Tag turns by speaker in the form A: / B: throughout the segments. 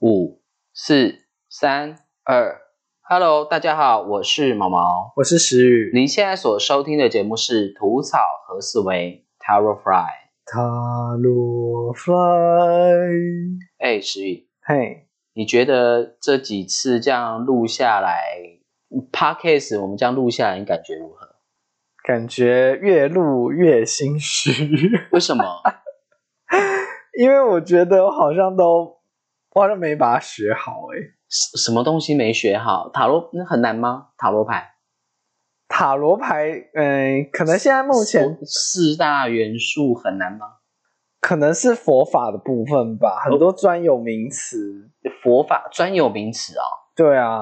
A: 五、四、三、二，Hello，大家好，我是毛毛。
B: 我是石宇。
A: 您现在所收听的节目是《吐草和思维 Tower Fly》。
B: 塔罗 fly，
A: 哎，石宇，
B: 嘿，
A: 你觉得这几次这样录下来，Podcast 我们这样录下来，你感觉如何？
B: 感觉越录越心虚，
A: 为什么？
B: 因为我觉得我好像都，我好像没把它学好诶。
A: 什什么东西没学好？塔罗那很难吗？塔罗牌
B: 塔罗牌，嗯、可能现在目前
A: 四大元素很难吗？
B: 可能是佛法的部分吧，很多专有名词。
A: 佛法专有名词哦，
B: 对啊，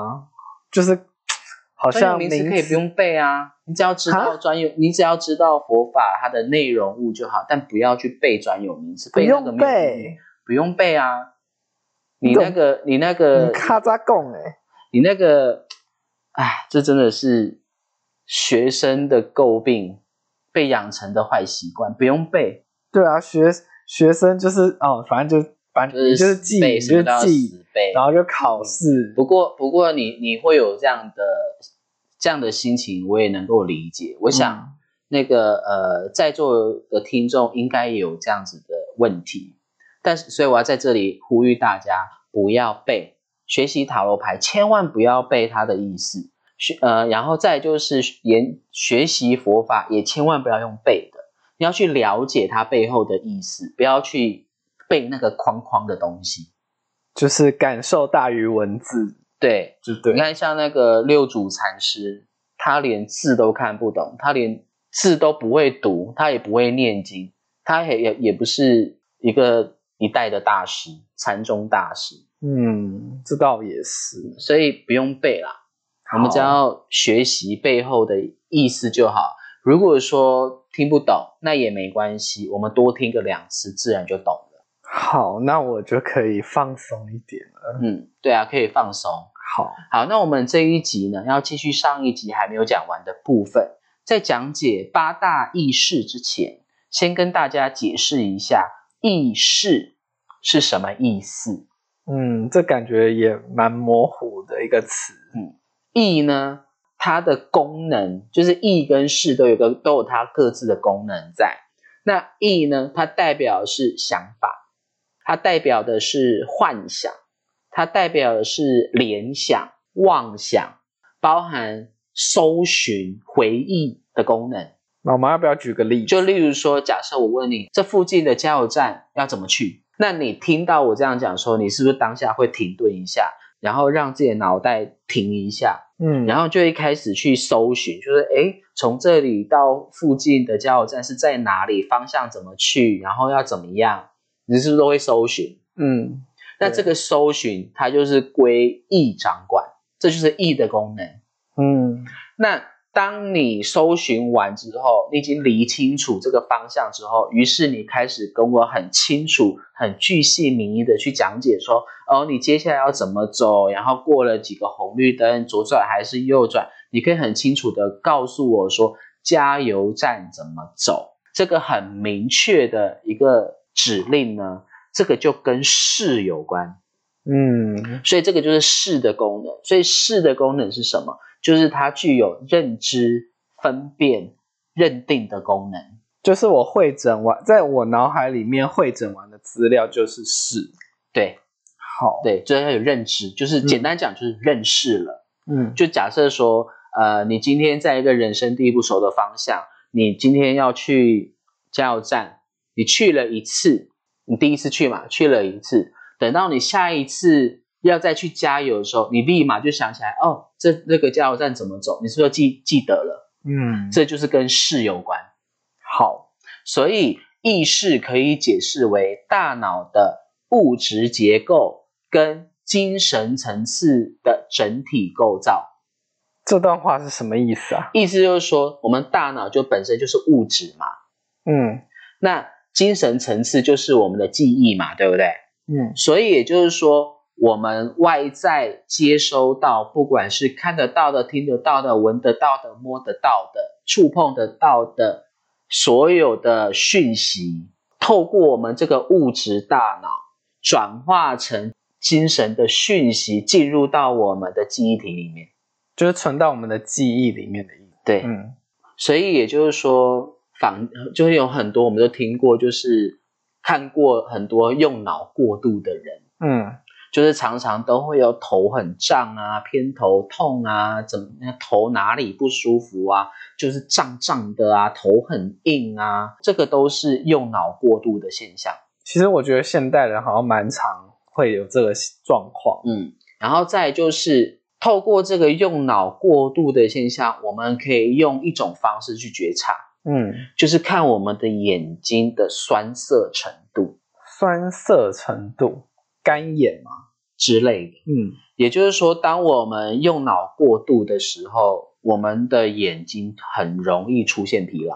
B: 就是好像
A: 名词可以不用背啊，你只要知道
B: 啊
A: 专有，你只要知道佛法它的内容物就好，但不要去背专有名词，
B: 不用
A: 背，不用背啊。你那个，你那个
B: 嗯，咔嚓贡诶。
A: 你那个，哎，这真的是学生的诟病，被养成的坏习惯，不用背，
B: 对啊，学学生就是哦，反正就反正就是记，就记，
A: 背。
B: 然后就考试。
A: 不过，不过你你会有这样的这样的心情，我也能够理解。我想。
B: 嗯
A: 那个呃，在座的听众应该也有这样子的问题，但是所以我要在这里呼吁大家不要背学习塔罗牌，千万不要背它的意思。学呃，然后再就是研学习佛法，也千万不要用背的，你要去了解它背后的意思，不要去背那个框框的东西。
B: 就是感受大于文字，
A: 对，
B: 就对
A: 你。看像那个六祖禅师，他连字都看不懂，他连字都不会读，他也不会念经，他也也也不是一个一代的大师，禅宗大师，
B: 嗯，这倒也是。
A: 所以不用背啦，我们只要学习背后的意思就好。如果说听不懂，那也没关系，我们多听个两次，自然就懂了。
B: 好，那我就可以放松一点了。
A: 嗯，对啊，可以放松。
B: 好，
A: 好，那我们这一集呢，要继续上一集还没有讲完的部分。在讲解八大意识之前，先跟大家解释一下意识是什么意思。
B: 嗯，这感觉也蛮模糊的一个词。
A: 嗯意呢，它的功能就是意跟事都有个都有它各自的功能在。那意呢，它代表的是想法，它代表的是幻想，它代表的是联想、妄想，包含搜寻、回忆的功能。
B: 那我们要不要举个例子？
A: 就例如说，假设我问你这附近的加油站要怎么去，那你听到我这样讲的时候，你是不是当下会停顿一下，然后让自己的脑袋停一下，
B: 嗯，
A: 然后就会开始去搜寻，就是诶，从这里到附近的加油站是在哪里，方向怎么去，然后要怎么样，你是不是都会搜寻？
B: 嗯，
A: 那这个搜寻它就是归意掌管，这就是意的功能。
B: 嗯，
A: 那当你搜寻完之后，你已经理清楚这个方向之后，于是你开始跟我很清楚、很巨细靡遗的去讲解说，哦，你接下来要怎么走，然后过了几个红绿灯，左转还是右转，你可以很清楚的告诉我说，加油站怎么走，这个很明确的一个指令呢，这个就跟事有关。
B: 嗯，
A: 所以这个就是视的功能。所以视的功能是什么？就是它具有认知、分辨、认定的功能。
B: 就是我会诊完，在我脑海里面会诊完的资料就是是。
A: 对
B: 好，，
A: 对，就是要有认知，就是简单讲就是认识了。
B: 嗯，
A: 就假设说，呃，你今天在一个人生地不熟的方向，你今天要去加油站，你去了一次，你第一次去嘛，去了一次，等到你下一次要再去加油的时候，你立马就想起来，哦，这那个加油站怎么走？你是不是记记得了？
B: 嗯，
A: 这就是跟事有关。
B: 好，
A: 所以意识可以解释为大脑的物质结构跟精神层次的整体构造。
B: 这段话是什么意思啊？
A: 意思就是说，我们大脑就本身就是物质嘛，
B: 嗯
A: 那精神层次就是我们的记忆嘛，对不对？
B: 嗯
A: 所以也就是说，我们外在接收到，不管是看得到的、听得到的、闻得到的、摸得到的、触碰得到的，所有的讯息，透过我们这个物质大脑转化成精神的讯息进入到我们的记忆体里面。
B: 就是存到我们的记忆里面的。
A: 对，
B: 嗯
A: 所以也就是说，仿就是有很多我们都听过，就是看过很多用脑过度的人，
B: 嗯
A: 就是常常都会有头很胀啊、偏头痛啊、怎么头哪里不舒服啊，就是胀胀的啊、头很硬啊，这个都是用脑过度的现象。
B: 其实我觉得现代人好像蛮常会有这个状况。
A: 嗯，然后再就是透过这个用脑过度的现象，我们可以用一种方式去觉察，
B: 嗯，
A: 就是看我们的眼睛的酸涩程度
B: 酸涩程度，干眼嘛。
A: 之类的。
B: 嗯
A: 也就是说，当我们用脑过度的时候，我们的眼睛很容易出现疲劳。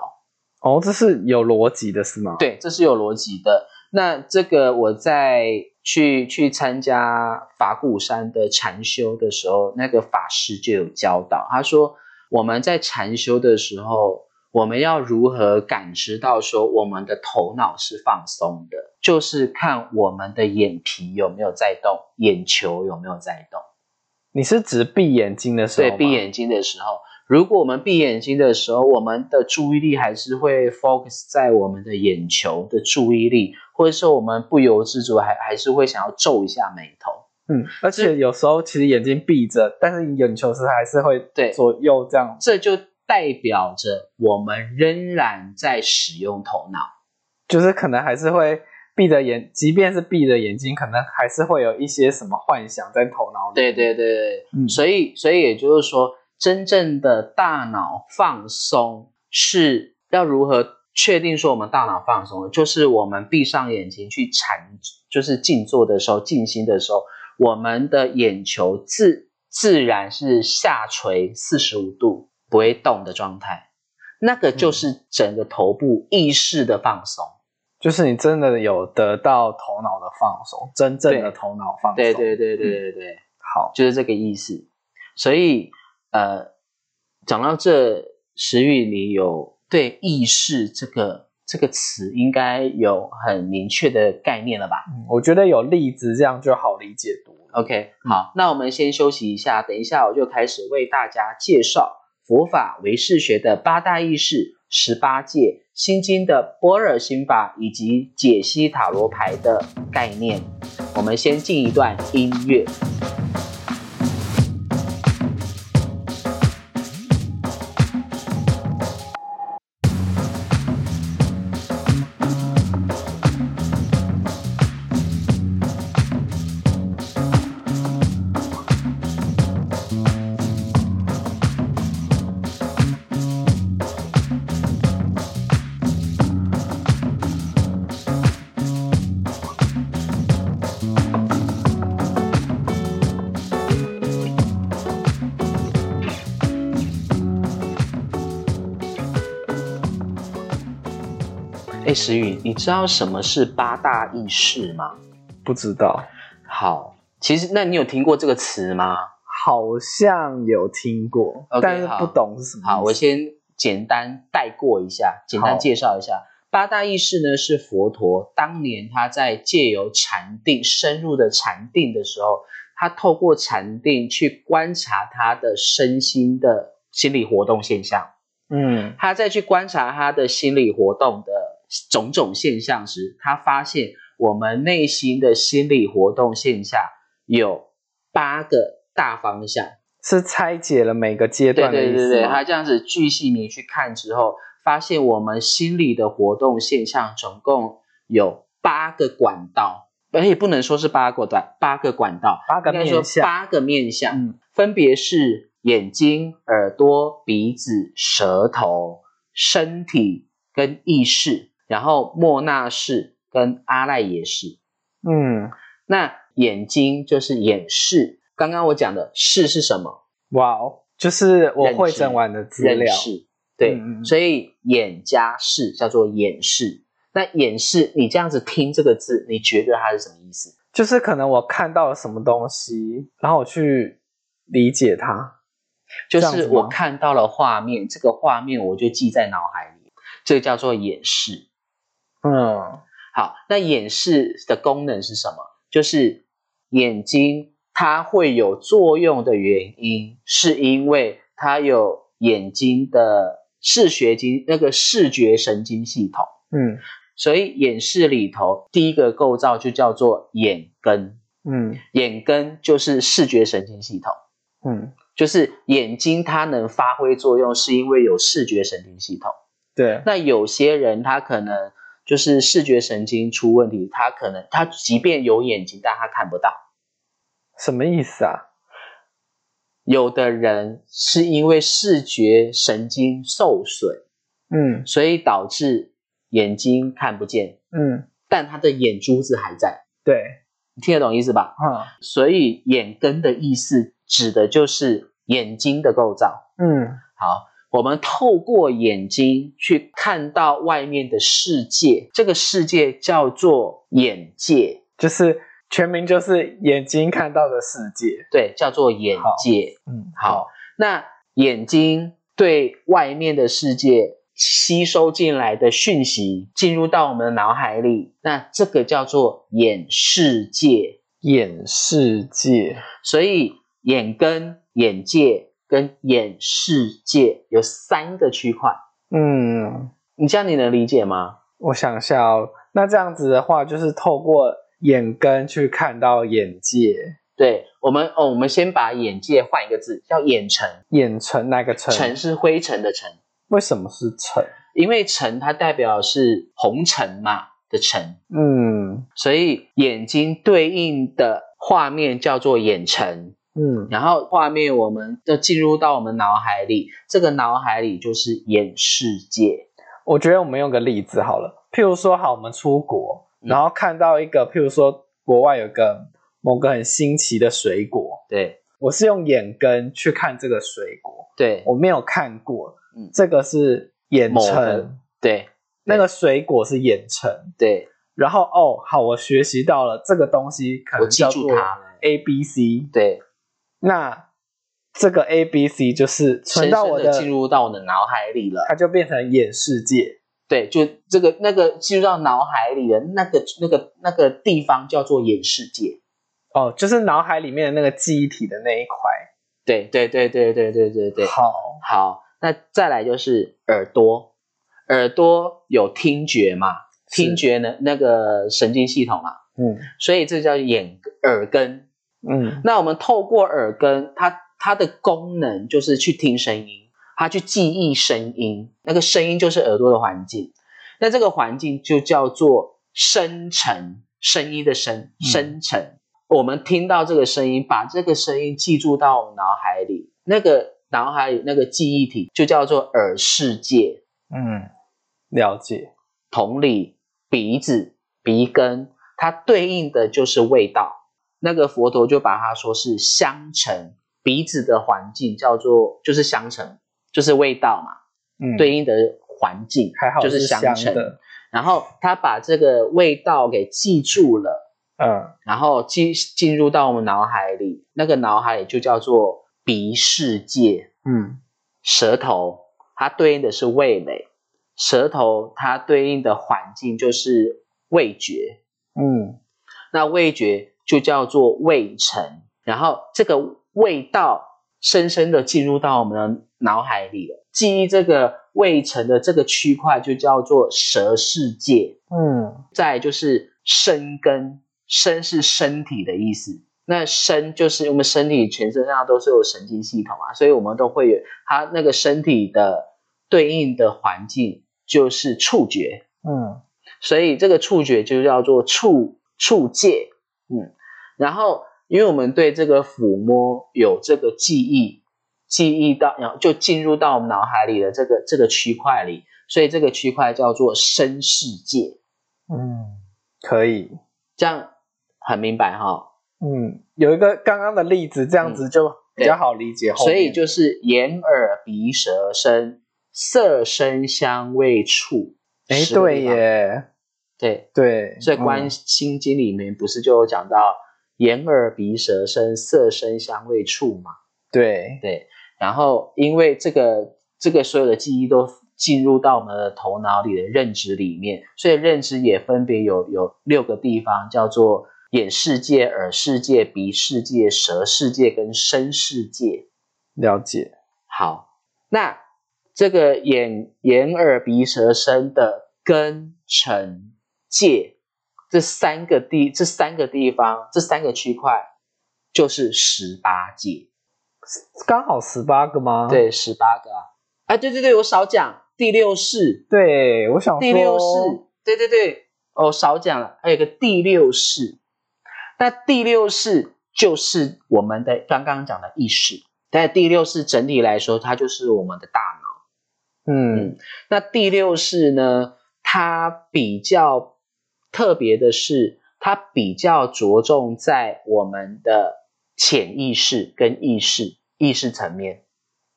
B: 哦，这是有逻辑的，是吗？，
A: 对，这是有逻辑的。那这个我在去去参加法鼓山的禅修的时候，那个法师就有教导，他说我们在禅修的时候，我们要如何感知到说我们的头脑是放松的，就是看我们的眼皮有没有在动，眼球有没有在动。
B: 你是指闭眼睛的时候
A: 对，
B: 吗
A: 闭眼睛的时候，如果我们闭眼睛的时候，我们的注意力还是会 focus 在我们的眼球的注意力，或者说我们不由自主还还是会想要皱一下眉头。
B: 嗯，而且有时候其实眼睛闭着，但是眼球是还是会
A: 对
B: 左右这样。
A: 这就代表着我们仍然在使用头脑。
B: 就是可能还是会闭着眼，即便是闭着眼睛，可能还是会有一些什么幻想在头脑里。
A: 对对对对，
B: 嗯
A: 所以所以也就是说，真正的大脑放松是要如何确定说我们大脑放松了？就是我们闭上眼睛去禅，就是静坐的时候、静心的时候，我们的眼球自自然是下垂四十五度不会动的状态，那个就是整个头部意识的放松。
B: 就是你真的有得到头脑的放松，真正的
A: 对
B: 头脑放松。
A: 对对对对对对。
B: 好，
A: 就是这个意思。所以，呃，讲到这，石宇，你有对意识这个这个词应该有很明确的概念了吧
B: 嗯我觉得有例子这样就好理解多了。
A: ？OK，好，那我们先休息一下，等一下我就开始为大家介绍佛法唯识学的八大意识、十八戒、心经的般若心法以及解析塔罗牌的概念。我们先进一段音乐。石宇，你知道什么是八大意识吗？
B: 不知道，
A: 好，其实那你有听过这个词吗？
B: 好像有听过但是
A: 好
B: 不懂是什么。
A: 好，我先简单带过一下，简单介绍一下。八大意识呢，是佛陀当年他在借由禅定深入的禅定的时候，他透过禅定去观察他的身心的心理活动现象。
B: 嗯
A: 他再去观察他的心理活动的种种现象时，他发现我们内心的心理活动现象有八个大方向。
B: 是拆解了每个阶段的意思
A: 对对对，
B: 吗？
A: 他这样子巨细靡去看之后，发现我们心理的活动现象总共有八个管道，而且不能说是八个管八个管道，
B: 八个面向
A: 八个面向，
B: 嗯。
A: 分别是眼睛、耳朵、鼻子、舌头、身体跟意识，然后莫那氏跟阿赖耶识。
B: 嗯，
A: 那眼睛就是眼视，刚刚我讲的视是什么？
B: 哇哦，就是我会整完的资料。
A: 对，所以眼加视叫做眼视。那眼视，你这样子听这个字，你觉得它是什么意思？
B: 就是可能我看到了什么东西，然后我去理解它。
A: 就是我看到了画面，这个画面我就记在脑海里，这个叫做眼视。
B: 嗯。
A: 好，那眼视的功能是什么？就是眼睛它会有作用的原因，是因为它有眼睛的视觉经那个视觉神经系统。
B: 嗯。
A: 所以眼视里头第一个构造就叫做眼根，
B: 嗯。
A: 眼根就是视觉神经系统，
B: 嗯，
A: 就是眼睛它能发挥作用，是因为有视觉神经系统。
B: 对，
A: 那有些人他可能就是视觉神经出问题，他可能他即便有眼睛，但他看不到。
B: 什么意思啊？
A: 有的人是因为视觉神经受损，
B: 嗯
A: 所以导致眼睛看不见，
B: 嗯，
A: 但他的眼珠子还在。
B: 对，
A: 你听得懂意思吧？
B: 嗯，
A: 所以眼根的意思指的就是眼睛的构造。
B: 嗯
A: 好，我们透过眼睛去看到外面的世界，这个世界叫做眼界，
B: 就是全名就是眼睛看到的世界。
A: 对，叫做眼界。
B: 嗯，
A: 好，那眼睛对外面的世界吸收进来的讯息进入到我们的脑海里，那这个叫做眼世界。
B: 眼世界。
A: 所以眼跟、眼界跟眼世界有三个区块，
B: 嗯，
A: 你这样你能理解吗？
B: 我想一下哦，那这样子的话，就是透过眼根去看到眼界，
A: 对我们哦，我们先把眼界换一个字，叫眼尘。
B: 眼尘那个尘，
A: 尘是灰尘的尘，
B: 为什么是尘？
A: 因为尘它代表是红尘嘛的尘，
B: 嗯
A: 所以眼睛对应的画面叫做眼尘。
B: 嗯。
A: 然后画面我们就进入到我们脑海里，这个脑海里就是眼世界。
B: 我觉得我们用个例子好了，譬如说，好，我们出国，
A: 嗯。
B: 然后看到一个，譬如说国外有个某个很新奇的水果，
A: 对。
B: 我是用眼根去看这个水果，
A: 对，
B: 我没有看过，
A: 嗯。
B: 这个是眼
A: 成，对
B: 那个水果是眼成，
A: 对，
B: 然后哦，好，我学习到了这个东西可能叫做
A: 住它了。
B: A B C，
A: 对，
B: 那这个 A B C 就是存
A: 深深
B: 到我的，
A: 进入到我的脑海里了。
B: 它就变成眼世界。
A: 对，就这个那个进入到脑海里的那个那个那个地方叫做眼世界。
B: 哦，就是脑海里面的那个记忆体的那一块。
A: 对对对对对对对对。
B: 好，
A: 好，那再来就是耳朵，耳朵有听觉嘛，听觉呢那个神经系统嘛，
B: 嗯
A: 所以这叫眼耳根。
B: 嗯
A: 那我们透过耳根，它它的功能就是去听声音，它去记忆声音，那个声音就是耳朵的环境。那这个环境就叫做声尘，声音的声，
B: 嗯
A: 声尘。我们听到这个声音，把这个声音记住到我们脑海里，那个脑海里那个记忆体就叫做耳世界。
B: 嗯，了解。
A: 同理，鼻子、鼻根，它对应的就是味道。那个佛陀就把它说是香尘，鼻子的环境叫做就是香尘，就是味道嘛，
B: 嗯，
A: 对应的环境
B: 还好
A: 就是
B: 香
A: 香尘。然后他把这个味道给记住了，
B: 嗯
A: 然后进进入到我们脑海里，那个脑海里就叫做鼻世界。
B: 嗯
A: 舌头它对应的是味蕾，舌头它对应的环境就是味觉，
B: 嗯
A: 那味觉就叫做味沉，然后这个味道深深的进入到我们的脑海里了，记忆这个味沉的这个区块就叫做舌世界。
B: 嗯。
A: 再就是身根，身是身体的意思。那身就是我们身体全身上都是有神经系统啊，所以我们都会有它那个身体的对应的环境就是触觉，
B: 嗯。
A: 所以这个触觉就叫做触触界，嗯，然后因为我们对这个抚摸有这个记忆，记忆到然后就进入到我们脑海里的这个这个区块里，所以这个区块叫做身世界，
B: 嗯，可以。
A: 这样很明白哈。
B: 嗯，有一个刚刚的例子，这样子就比较好理解。
A: 所以就是眼耳鼻舌身，色声香味触。
B: 哎，对，耶，
A: 对。
B: 对，
A: 所以《观
B: 嗯
A: 心经》里面不是就有讲到眼耳鼻舌身，色声香味触嘛？
B: 对，
A: 对。然后因为这个这个所有的记忆都进入到我们的头脑里的认知里面，所以认知也分别有有六个地方，叫做眼世界、耳世界、鼻世界、舌世界跟身世界。
B: 了解。
A: 好，那这个眼、眼、耳、鼻、舌、身的根、尘、界这三个地，这三个地方，这三个区块就是十八界。
B: 刚好十八个吗？
A: 对，十八个啊。哎，对对对，我少讲第六世，
B: 对，我想
A: 第六世，对对对，哦，少讲了，还有个第六世。那第六世就是我们的刚刚讲的意识，但第六世整体来说，它就是我们的大脑。
B: 嗯
A: 那第六世呢，它比较特别的是，它比较着重在我们的潜意识跟意识意识层面，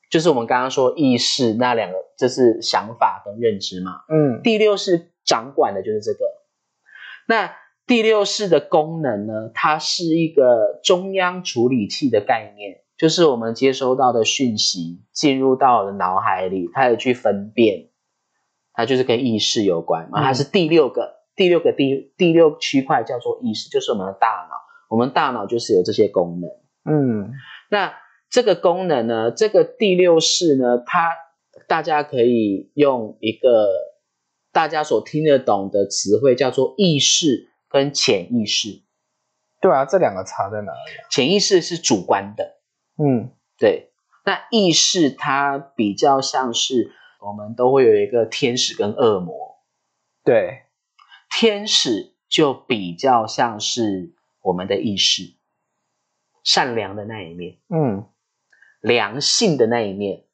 A: 就是我们刚刚说意识那两个，就是想法跟认知嘛。
B: 嗯
A: 第六是掌管的就是这个。那第六式的功能呢，它是一个中央处理器的概念，就是我们接收到的讯息进入到我的脑海里，它有去分辨，它就是跟意识有关嘛。
B: 嗯
A: 它是第六个，第六个第第六区块叫做意识，就是我们的大脑。我们大脑就是有这些功能。
B: 嗯
A: 那这个功能呢，这个第六式呢，它大家可以用一个大家所听得懂的词汇，叫做意识跟潜意识。
B: 对啊，这两个差在哪里啊？
A: 潜意识是主观的，
B: 嗯
A: 对。那意识它比较像是我们都会有一个天使跟恶魔，
B: 对，
A: 天使就比较像是我们的意识，善良的那一面。
B: 嗯
A: 良性的那一面。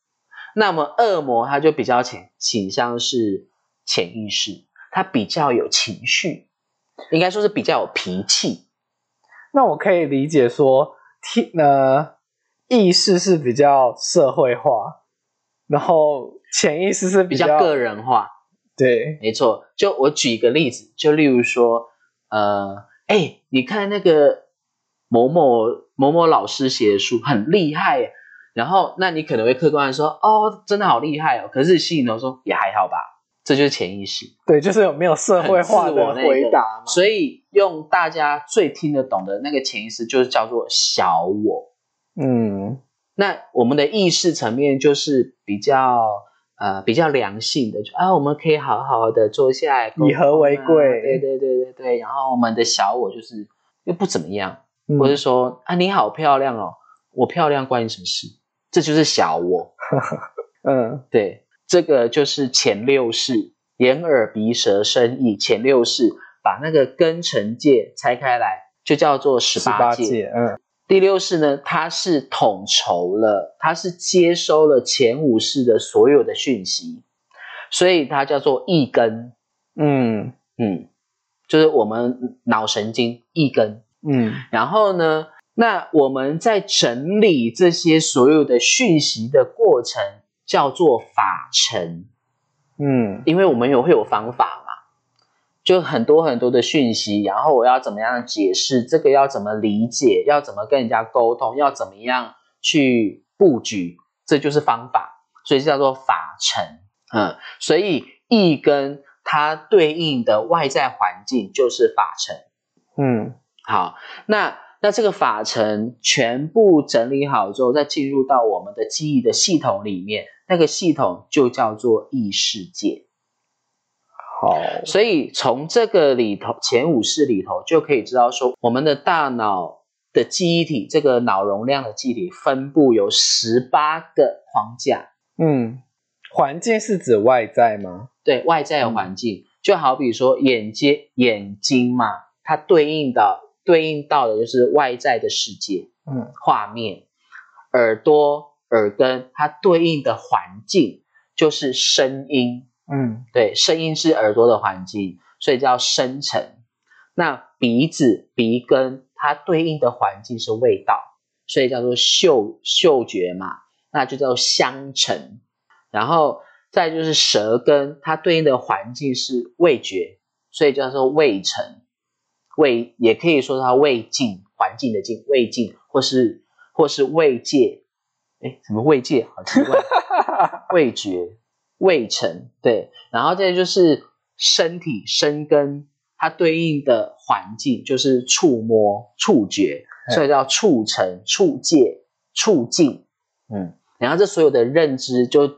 A: 那么恶魔他就比较倾倾向是潜意识，他比较有情绪，应该说是比较有脾气。
B: 那我可以理解说，天呃，意识是比较社会化，然后潜意识是较
A: 比较个人化，
B: 对，
A: 没错。就我举一个例子，就例如说，呃，哎，你看那个某某某某老师写的书很厉害耶，然后那你可能会客观的说，哦，真的好厉害哦。可是心里头说也还好吧，这就是潜意识。
B: 对，就是有没有社会化的
A: 那个
B: 回答嘛？
A: 所以用大家最听得懂的那个潜意识，就是叫做小我。
B: 嗯
A: 那我们的意识层面就是比较呃比较良性的，就啊我们可以好好的坐下来，
B: 以和为贵
A: 对对对对对。然后我们的小我就是又不怎么样，
B: 嗯
A: 或者说啊你好漂亮哦，我漂亮关你什么事？这就是小我。
B: 嗯
A: 对，这个就是前六式，眼耳鼻舌身意前六式，把那个根尘界拆开来，就叫做十
B: 十
A: 八界。
B: 嗯
A: 第六式呢，它是统筹了，它是接收了前五式的所有的讯息，所以它叫做一根，
B: 嗯
A: 嗯，就是我们脑神经一根。
B: 嗯
A: 然后呢，那我们在整理这些所有的讯息的过程叫做法尘。
B: 嗯
A: 因为我们有会有方法嘛，就很多很多的讯息，然后我要怎么样解释这个，要怎么理解，要怎么跟人家沟通，要怎么样去布局，这就是方法，所以叫做法程。嗯，所以意跟它对应的外在环境就是法程。
B: 嗯
A: 好，那那这个法程全部整理好之后，再进入到我们的记忆的系统里面，那个系统就叫做意世界。
B: 好，
A: 所以从这个里头前五式里头就可以知道说，我们的大脑的记忆体，这个脑容量的记忆体分布有十八个框架。
B: 嗯，环境是指外在吗？
A: 对外在的环境，就好比说眼睛眼睛嘛，它对应的对应到的就是外在的世界
B: 嗯
A: 画面；耳朵耳根，它对应的环境就是声音。
B: 嗯
A: 对，声音是耳朵的环境，所以叫声尘。那鼻子鼻根，它对应的环境是味道，所以叫做嗅嗅觉嘛，那就叫香尘。然后再就是舌根，它对应的环境是味觉，所以叫做味尘。味也可以说它味境，环境的境，味境，或是或是味界。哎，什么味界？好奇怪，味觉。味尘，对，然后再就是身体生根，它对应的环境就是触摸、触觉，
B: 嗯
A: 所以叫触成、触界、触境。嗯，然后这所有的认知就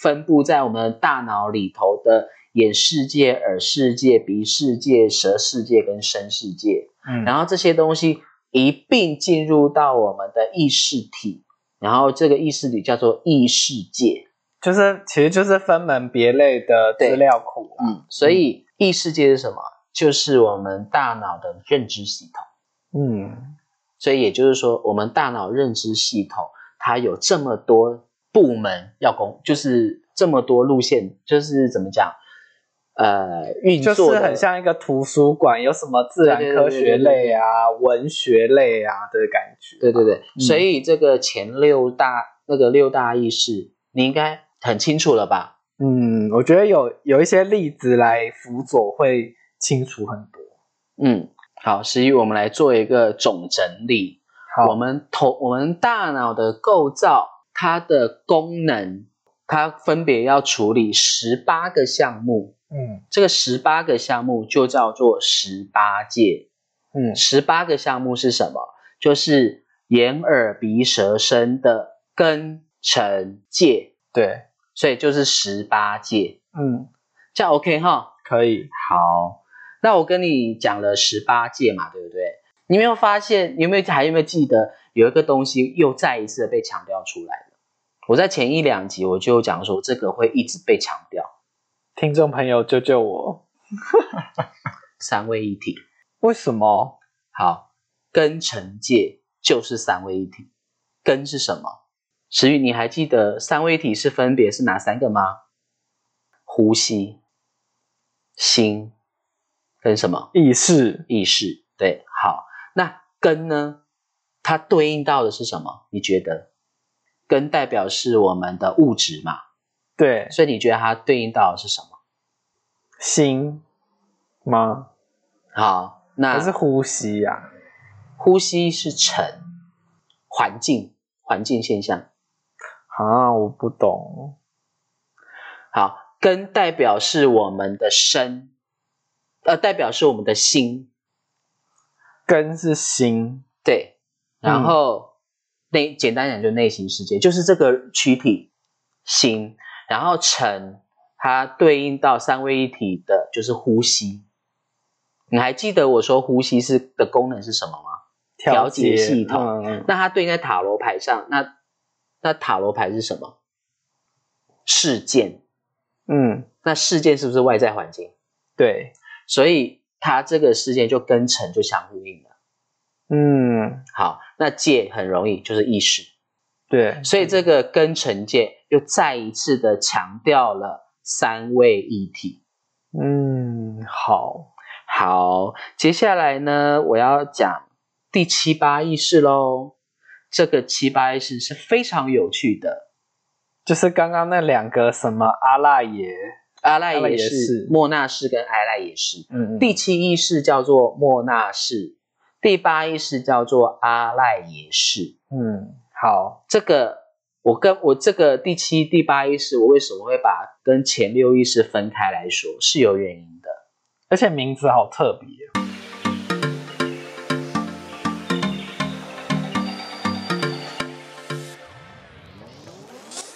A: 分布在我们大脑里头的眼世界、耳世界、鼻世界、舌世界跟身世界。
B: 嗯，
A: 然后这些东西一并进入到我们的意识体，然后这个意识体叫做意识界。
B: 就是其实就是分门别类的资料库啊。
A: 嗯，所以异世界是什么？就是我们大脑的认知系统。
B: 嗯
A: 所以也就是说，我们大脑认知系统它有这么多部门要工，就是这么多路线，就是怎么讲？呃，运作
B: 就是
A: 作
B: 很像一个图书馆，有什么自然科学类啊、文学类啊的感觉。
A: 对对对，
B: 嗯
A: 所以这个前六大那个六大意识，你应该很清楚了吧？
B: 嗯，我觉得有有一些例子来辅佐会清楚很多。
A: 嗯，好，十一我们来做一个总整理。
B: 好，
A: 我们头我们大脑的构造，它的功能，它分别要处理十八个项目。
B: 嗯
A: 这个十八个项目就叫做十八界。
B: 嗯
A: 十八个项目是什么？就是眼、耳、鼻、舌、身的根、尘、界，
B: 对，
A: 所以就是十八戒。
B: 嗯，
A: 这样 OK 哈？
B: 可以。
A: 好，那我跟你讲了十八戒嘛，对不对？你没有发现？你有没有还有没有记得有一个东西又再一次的被强调出来了？我在前一两集我就讲说，这个会一直被强调，
B: 听众朋友救救我！
A: 三位一体。
B: 为什么？
A: 好，根尘界就是三位一体。根是什么？石宇，你还记得三位一体是分别是哪三个吗？呼吸、心跟什么？
B: 意识？
A: 意识。对，好，那根呢？它对应到的是什么？你觉得？根代表是我们的物质嘛，
B: 对，
A: 所以你觉得它对应到的是什么？
B: 心吗？
A: 好，那
B: 还是呼吸呀、
A: 呼吸是尘，环境环境现象。
B: 啊？我不懂。
A: 好，根代表是我们的身，呃，代表是我们的心，
B: 根是心。
A: 对。然
B: 嗯
A: 后内、简单讲就内心世界，就是这个躯体心。然后尘，它对应到三位一体的就是呼吸。你还记得我说呼吸是的功能是什么吗？调节系统那它对应在塔罗牌上，那那塔罗牌是什么？事件。
B: 嗯，
A: 那事件是不是外在环境？
B: 对，
A: 所以它这个事件就跟尘就相呼应了。
B: 嗯，
A: 好，那界很容易就是意识，
B: 对，
A: 所以这个跟尘界又再一次的强调了三位一体。
B: 嗯，好，
A: 好，接下来呢，我要讲第七八意识喽。这个七八意识是非常有趣的，
B: 就是刚刚那两个什么阿赖耶，
A: 阿赖
B: 耶
A: 耶识
B: 识、
A: 莫那识跟阿赖耶识。
B: 嗯，
A: 第七意识叫做莫那识，第八意识叫做阿赖耶识。
B: 嗯，好，
A: 这个我跟我这个第七、第八意识，我为什么会把跟前六意识分开来说，是有原因的。
B: 而且名字好特别哦。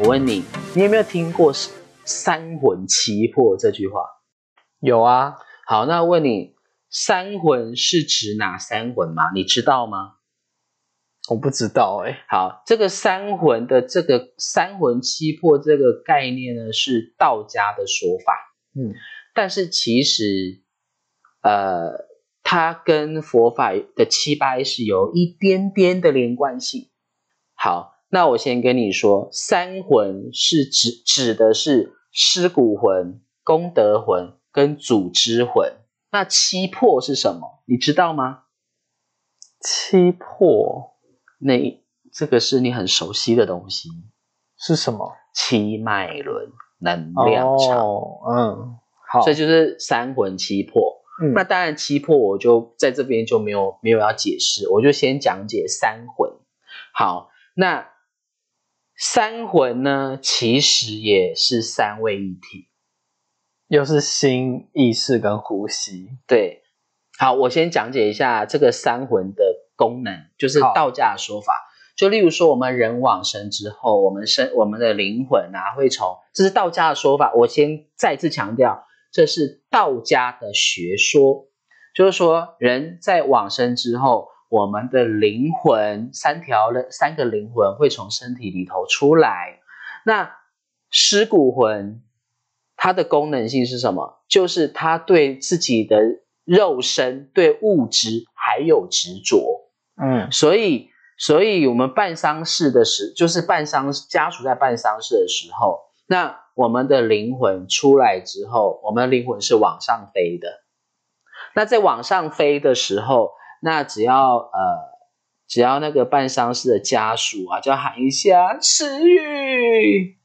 A: 我问你，你有没有听过“三魂七魄”这句话？
B: 有啊，
A: 好，那问你，三魂是指哪三魂吗？你知道吗？
B: 我不知道哎、
A: 好，这个三魂的这个三魂七魄这个概念呢，是道家的说法。
B: 嗯，
A: 但是其实，呃，它跟佛法的七八是有一点点的连贯性。好，那我先跟你说，三魂是指指的是尸骨魂、功德魂跟组织魂。那七魄是什么？你知道吗？
B: 七魄
A: 那这个是你很熟悉的东西，
B: 是什么？
A: 七脉轮能量场。
B: 哦，嗯，好，
A: 这就是三魂七魄。
B: 嗯
A: 那当然，七魄我就在这边就没有没有要解释，我就先讲解三魂。好，那三魂呢，其实也是三位一体。
B: 又是心、意识跟呼吸。
A: 对，好，我先讲解一下这个三魂的功能，就是道家的说法。就例如说，我们人往生之后，我们生我们的灵魂啊，会从这是道家的说法。我先再次强调，这是道家的学说，就是说人在往生之后，我们的灵魂三条的三个灵魂会从身体里头出来。那尸骨魂它的功能性是什么？就是它对自己的肉身、对物质还有执着。
B: 嗯
A: 所以，所以我们办丧事的时，就是办丧家属在办丧事的时候，那我们的灵魂出来之后，我们的灵魂是往上飞的。那在往上飞的时候，那只要呃，只要那个办丧事的家属啊，就要喊一下“池玉”，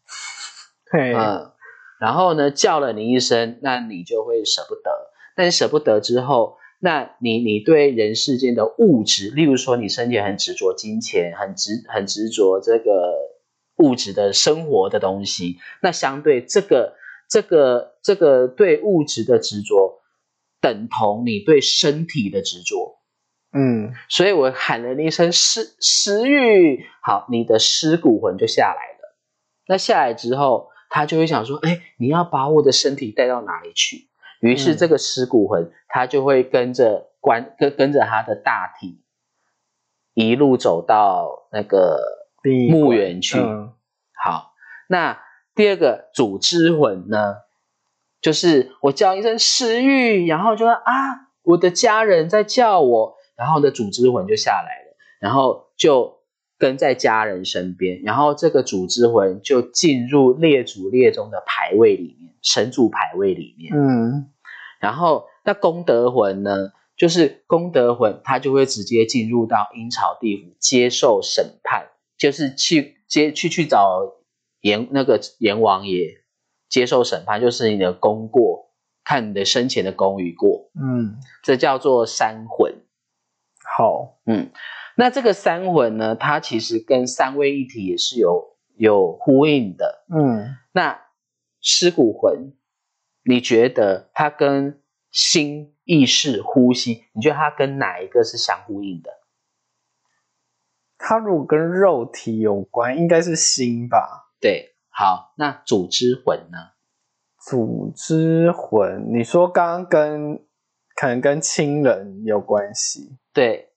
B: 嘿，
A: 嗯，然后呢叫了你一声，那你就会舍不得。但舍不得之后，那你你对人世间的物质，例如说你身体很执着金钱，很执很执着这个物质的生活的东西，那相对这个这个这个对物质的执着，等同你对身体的执着。
B: 嗯
A: 所以我喊了你一声食食欲，好，你的尸骨魂就下来了。那下来之后，他就会想说，哎，你要把我的身体带到哪里去？于是
B: 嗯
A: 这个尸骨魂，他就会跟着关跟跟着他的大体，一路走到那个墓园去。
B: 嗯
A: 好，那第二个主之魂呢，就是我叫一声食欲，然后就说啊，我的家人在叫我，然后呢，主之魂就下来了，然后就跟在家人身边，然后这个主之魂就进入列祖列宗的牌位里面，神主牌位里面。
B: 嗯
A: 然后那功德魂呢，就是功德魂，它就会直接进入到阴曹地府接受审判，就是去接去去找阎那个阎王爷接受审判，就是你的功过，看你的生前的功与过，
B: 嗯，
A: 这叫做三魂。
B: 好，
A: 嗯，那这个三魂呢，它其实跟三位一体也是有有呼应的。
B: 嗯
A: 那尸骨魂，你觉得它跟心、意识、呼吸，你觉得它跟哪一个是相呼应的？
B: 它如果跟肉体有关，应该是心吧？
A: 对，好，那组织魂呢？
B: 组织魂，你说刚刚跟可能跟亲人有关系，
A: 对，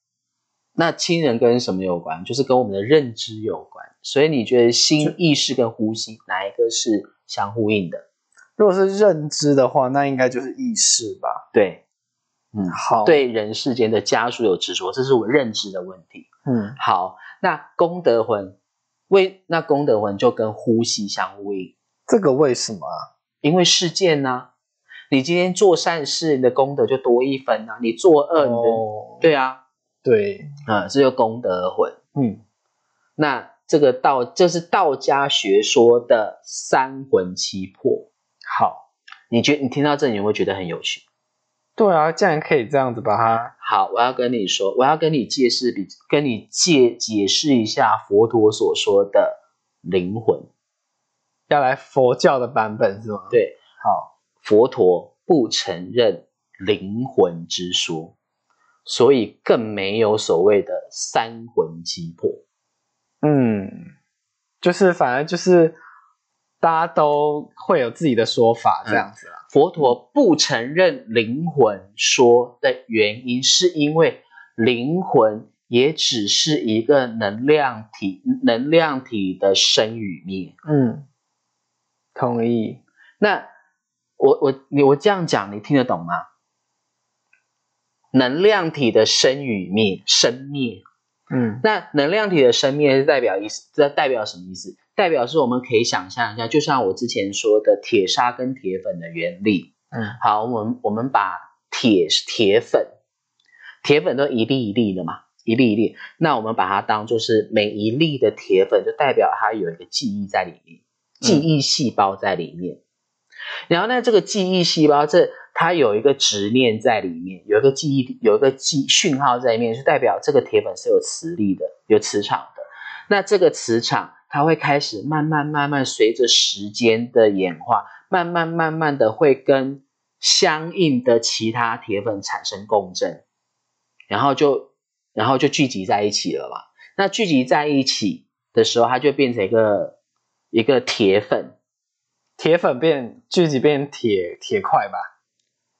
A: 那亲人跟什么有关？就是跟我们的认知有关。所以你觉得心、意识跟呼吸哪一个是相呼应的？
B: 如果是认知的话，那应该就是意识吧？
A: 对，嗯，
B: 好，，
A: 对人世间的家属有执着，这是我认知的问题。
B: 嗯
A: 好，那功德魂为那功德魂就跟呼吸相呼应。
B: 这个为什么啊？
A: 因为事件呢、你今天做善事，你的功德就多一分啊；你作恶，你的、
B: 哦，
A: 对啊，
B: 对，
A: 啊、这就功德魂。
B: 嗯
A: 那这个道，这是道家学说的三魂七魄。
B: 好，
A: 你觉你听到这里，你会不会觉得很有趣？
B: 对啊，竟然可以这样子把它，
A: 好，我要跟你说，我要跟你解释比，跟你解解释一下佛陀所说的灵魂。
B: 要来佛教的版本是吗？，
A: 对，
B: 好，
A: 佛陀不承认灵魂之说，所以更没有所谓的三魂七魄。
B: 嗯，就是反正就是大家都会有自己的说法这样子啦。
A: 佛陀不承认灵魂说的原因，是因为灵魂也只是一个能量体，能量体的生与灭。
B: 嗯，同意。
A: 那我我你我这样讲，你听得懂吗？能量体的生与灭，生灭。
B: 嗯
A: 那能量体的生灭是代表意思，这代表什么意思？代表是我们可以想象一下，就像我之前说的铁砂跟铁粉的原理。
B: 嗯
A: 好，我们我们把铁铁粉，铁粉都一粒一粒的嘛，一粒一粒。那我们把它当做是每一粒的铁粉，就代表它有一个记忆在里面，记忆细胞在里面。然后呢，这个记忆细胞这它有一个执念在里面，有一个记忆，有一个记讯号在里面，就代表这个铁粉是有磁力的，有磁场的。那这个磁场它会开始慢慢慢慢随着时间的演化，慢慢慢慢的会跟相应的其他铁粉产生共振，然后就然后就聚集在一起了嘛。那聚集在一起的时候，它就变成一个一个铁粉。
B: 铁粉变聚集变铁铁块吧。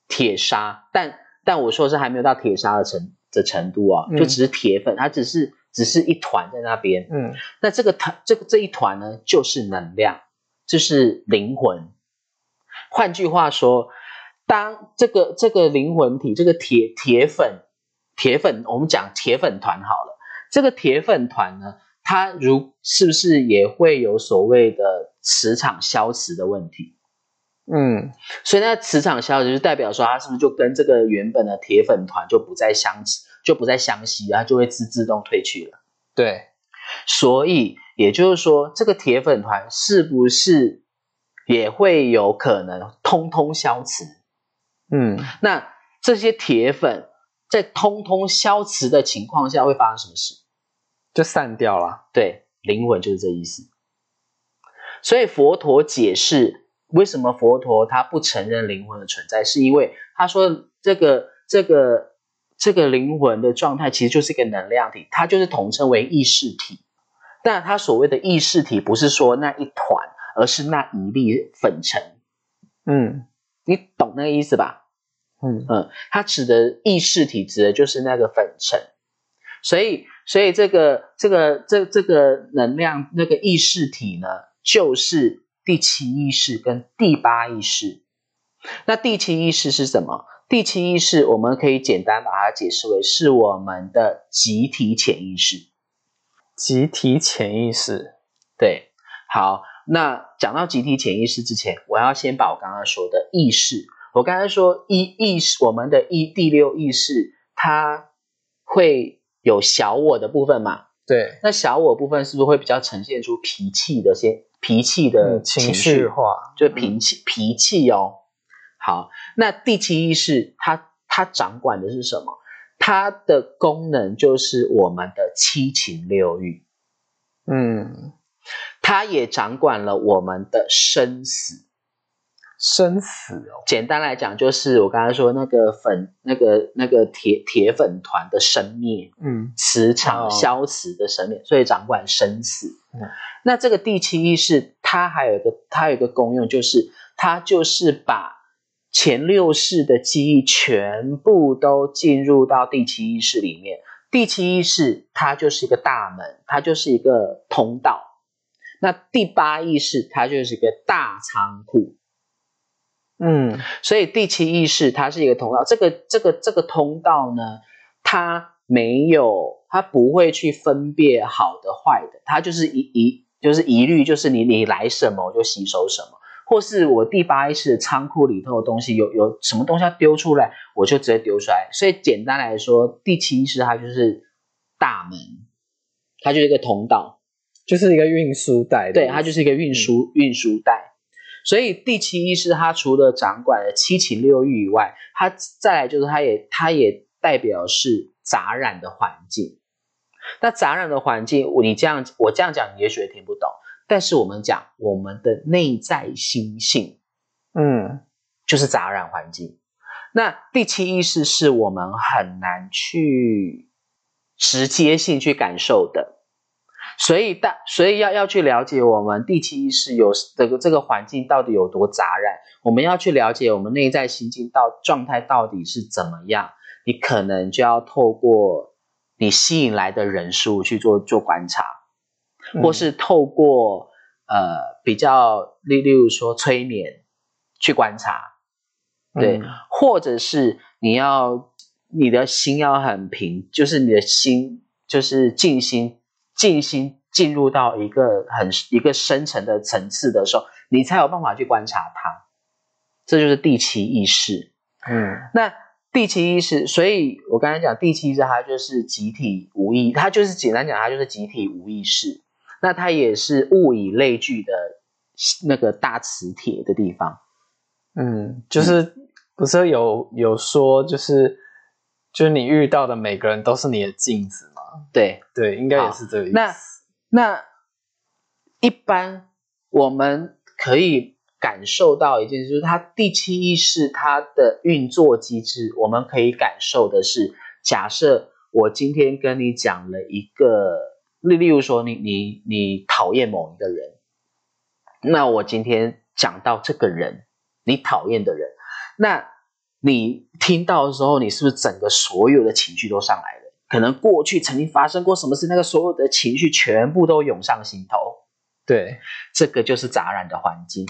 A: 铁砂，但但我说是还没有到铁砂的程的程度啊，
B: 嗯
A: 就只是铁粉，它只是只是一团在那边。
B: 嗯
A: 那这个团这个这一团呢，就是能量，就是灵魂。换句话说，当这个这个灵魂体，这个铁铁粉铁粉，我们讲铁粉团好了，这个铁粉团呢，它如是不是也会有所谓的磁场消磁的问题？
B: 嗯
A: 所以那磁场消磁，就代表说它是不是就跟这个原本的铁粉团就不再相就不再相吸，它就会自自动退去了。
B: 对。
A: 所以也就是说，这个铁粉团是不是也会有可能通通消磁？
B: 嗯
A: 那这些铁粉在通通消磁的情况下会发生什么事？
B: 就散掉了。
A: 对，灵魂就是这意思。所以佛陀解释为什么佛陀他不承认灵魂的存在，是因为他说这个这个这个灵魂的状态其实就是一个能量体，它就是统称为意识体。但他所谓的意识体，不是说那一团，而是那一粒粉尘。
B: 嗯
A: 你懂那个意思吧？
B: 嗯
A: 嗯，它指的意识体指的就是那个粉尘，所以所以这个这个这这个能量那个意识体呢，就是第七意识跟第八意识。那第七意识是什么？第七意识我们可以简单把它解释为是我们的集体潜意识。
B: 集体潜意识。
A: 对，好，那讲到集体潜意识之前，我要先把我刚刚说的意识，我刚才说意意识，我们的一第六意识，它会有小我的部分嘛？
B: 对。
A: 那小我部分是不是会比较呈现出脾气的些脾气的
B: 嗯情
A: 情
B: 绪化。
A: 就脾气脾气哦。好，那第七意识它它掌管的是什么？它的功能就是我们的七情六欲。
B: 嗯，
A: 它也掌管了我们的生死。
B: 生死哦。
A: 简单来讲，就是我刚才说那个粉、那个那个铁铁粉团的生灭，
B: 嗯
A: 磁场
B: 哦
A: 消磁的生灭，所以掌管生死。
B: 嗯
A: 那这个第七意识，它还有一个它有一个功用，就是它就是把前六世的记忆全部都进入到第七意识里面。第七意识它就是一个大门，它就是一个通道。那第八意识它就是一个大仓库。
B: 嗯
A: 所以第七意识它是一个通道，这个这个这个通道呢，它没有，它不会去分辨好的坏的，他就是一一就是一律就是你你来什么我就吸收什么，或是我第八意识的仓库里头的东西有有什么东西要丢出来，我就直接丢出来。所以简单来说，第七意识它就是大门，它就是一个通道。
B: 就是一个运输带。
A: 对，它就是一个运输、运输带。所以第七意识它除了掌管了七情六欲以外，它再来就是它也它也代表是杂染的环境。那杂染的环境，你这样我这样讲，你也许会听不懂。但是我们讲我们的内在心性
B: 嗯
A: 就是杂染环境。那第七意识是我们很难去直接性去感受的。所以大，所以要要去了解我们第七意识有这个这个环境到底有多杂染，我们要去了解我们内在心境到状态到底是怎么样，你可能就要透过你吸引来的人数去做做观察，
B: 嗯
A: 或是透过呃比较例例如说催眠去观察，对，
B: 嗯
A: 或者是你要你的心要很平，就是你的心就是静心，静心进入到一个很一个深层的层次的时候，你才有办法去观察它。这就是第七意识。
B: 嗯
A: 那第七意识，所以我刚才讲第七意识，它就是集体无意，它就是简单讲，它就是集体无意识。那它也是物以类聚的那个大磁铁的地方。
B: 嗯，就是不是有有说就是就是你遇到的每个人都是你的镜子吗？
A: 对，
B: 对，应该也是这个意思。
A: 那那一般我们可以感受到一件事，就是它第七意识它的运作机制，我们可以感受的是，假设我今天跟你讲了一个，例例如说你你你讨厌某一个人，那我今天讲到这个人，你讨厌的人，那你听到的时候，你是不是整个所有的情绪都上来了？可能过去曾经发生过什么事，那个所有的情绪全部都涌上心头，
B: 对，
A: 这个就是杂染的环境。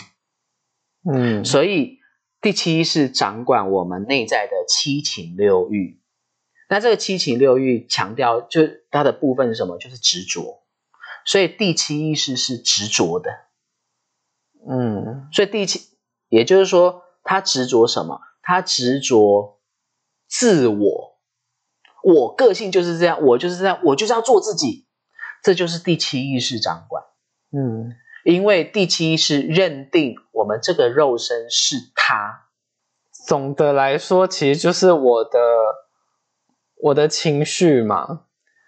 B: 嗯
A: 所以第七是掌管我们内在的七情六欲。那这个七情六欲强调，就它的部分是什么？就是执着。所以第七意识是执着的。
B: 嗯
A: 所以第七，也就是说，他执着什么？他执着自我，我个性就是这样，我就是这样，我就是要做自己，这就是第七意识掌管。
B: 嗯
A: 因为第七意识认定我们这个肉身是他，
B: 总的来说，其实就是我的我的情绪嘛，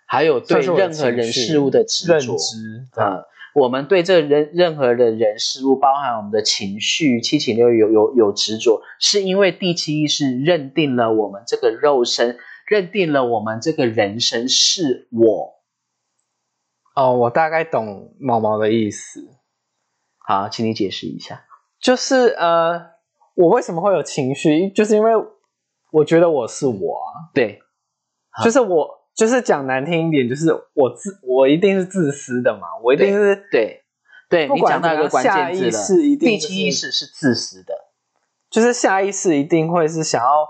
A: 还有对任何人事物的执
B: 认
A: 着。
B: 知。
A: 呃，我们对这人任何的人事物，包含我们的情绪、七情六欲有有有执着，是因为第七意识认定了我们这个肉身，认定了我们这个人生是我。
B: 哦，我大概懂毛毛的意思，
A: 好，请你解释一下。
B: 就是呃，我为什么会有情绪，就是因为我觉得我是我啊，
A: 对，
B: 就是我，就是讲难听一点，就是我自我一定是自私的嘛，我一定是
A: 对，对
B: 不管
A: 你讲到一个关
B: 怎么样
A: 键字了，
B: 下意识一定
A: 第
B: 就是
A: 七意识是自私的。
B: 就是下意识一定会是想要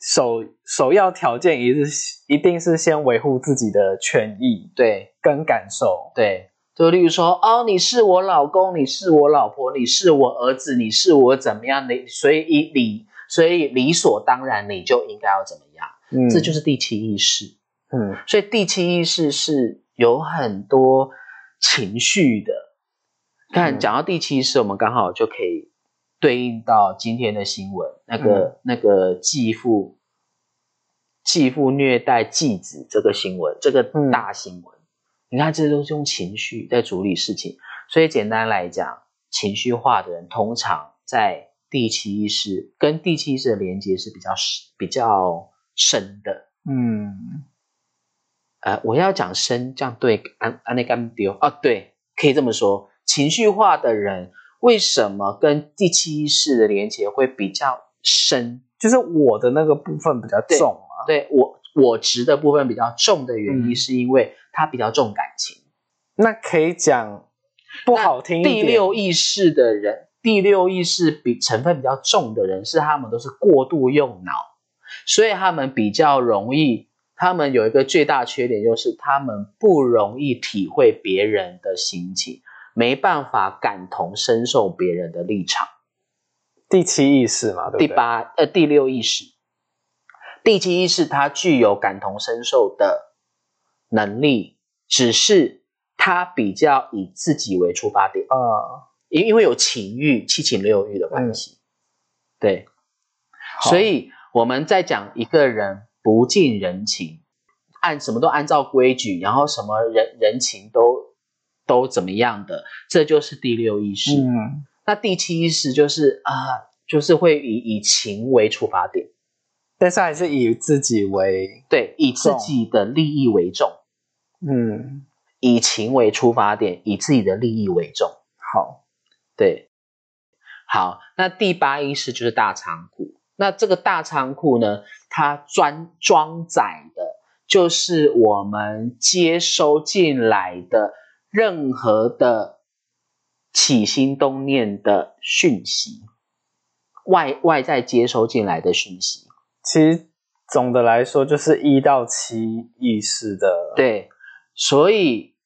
B: 首首要条件，一是一定是先维护自己的权益
A: 对
B: 跟感受。
A: 对，就例如说，哦，你是我老公，你是我老婆，你是我儿子，你是我怎么样的，所以以理，所以理所当然你就应该要怎么样，
B: 嗯
A: 这就是第七意识。
B: 嗯
A: 所以第七意识是有很多情绪的。看，
B: 嗯
A: 讲到第七意识，我们刚好就可以对应到今天的新闻，那个、那个继父继父虐待继子这个新闻，这个
B: 嗯
A: 大新闻。你看，这都是用情绪在处理事情。所以简单来讲，情绪化的人通常在第七意识跟第七意识的连接是比较深比较深的。
B: 嗯
A: 呃，我要讲深，这样对，安安内干丢啊，对，可以这么说。情绪化的人为什么跟第七意识的连接会比较深？
B: 就是我的那个部分比较重嘛。
A: 对我我值的部分比较重的原因，
B: 嗯
A: 是因为他比较重感情。
B: 那可以讲不好听一点。
A: 第六意识的人，第六意识比成分比较重的人，是他们都是过度用脑，所以他们比较容易。他们有一个最大缺点，就是他们不容易体会别人的心情，没办法感同身受别人的立场。
B: 第七意识嘛，对不对？
A: 第八呃第六意识，第七意识它具有感同身受的能力，只是他比较以自己为出发点。
B: 啊，
A: 因因为有情欲、七情六欲的关系，对，所以我们在讲一个人不近人情，按什么都按照规矩，然后什么人人情都都怎么样的，这就是第六意识。
B: 嗯。
A: 那第七意识就是啊、就是会以以情为出发点，
B: 但是还是以自己为
A: 对，以自己的利益为重，
B: 嗯
A: 以情为出发点，以自己的利益为重。
B: 好
A: 对，好，那第八意识就是大仓库。那这个大仓库呢，它专装载的就是我们接收进来的任何的起心动念的讯息。外外在接收进来的讯息。
B: 其实总的来说就是一到七意识的，
A: 对，所以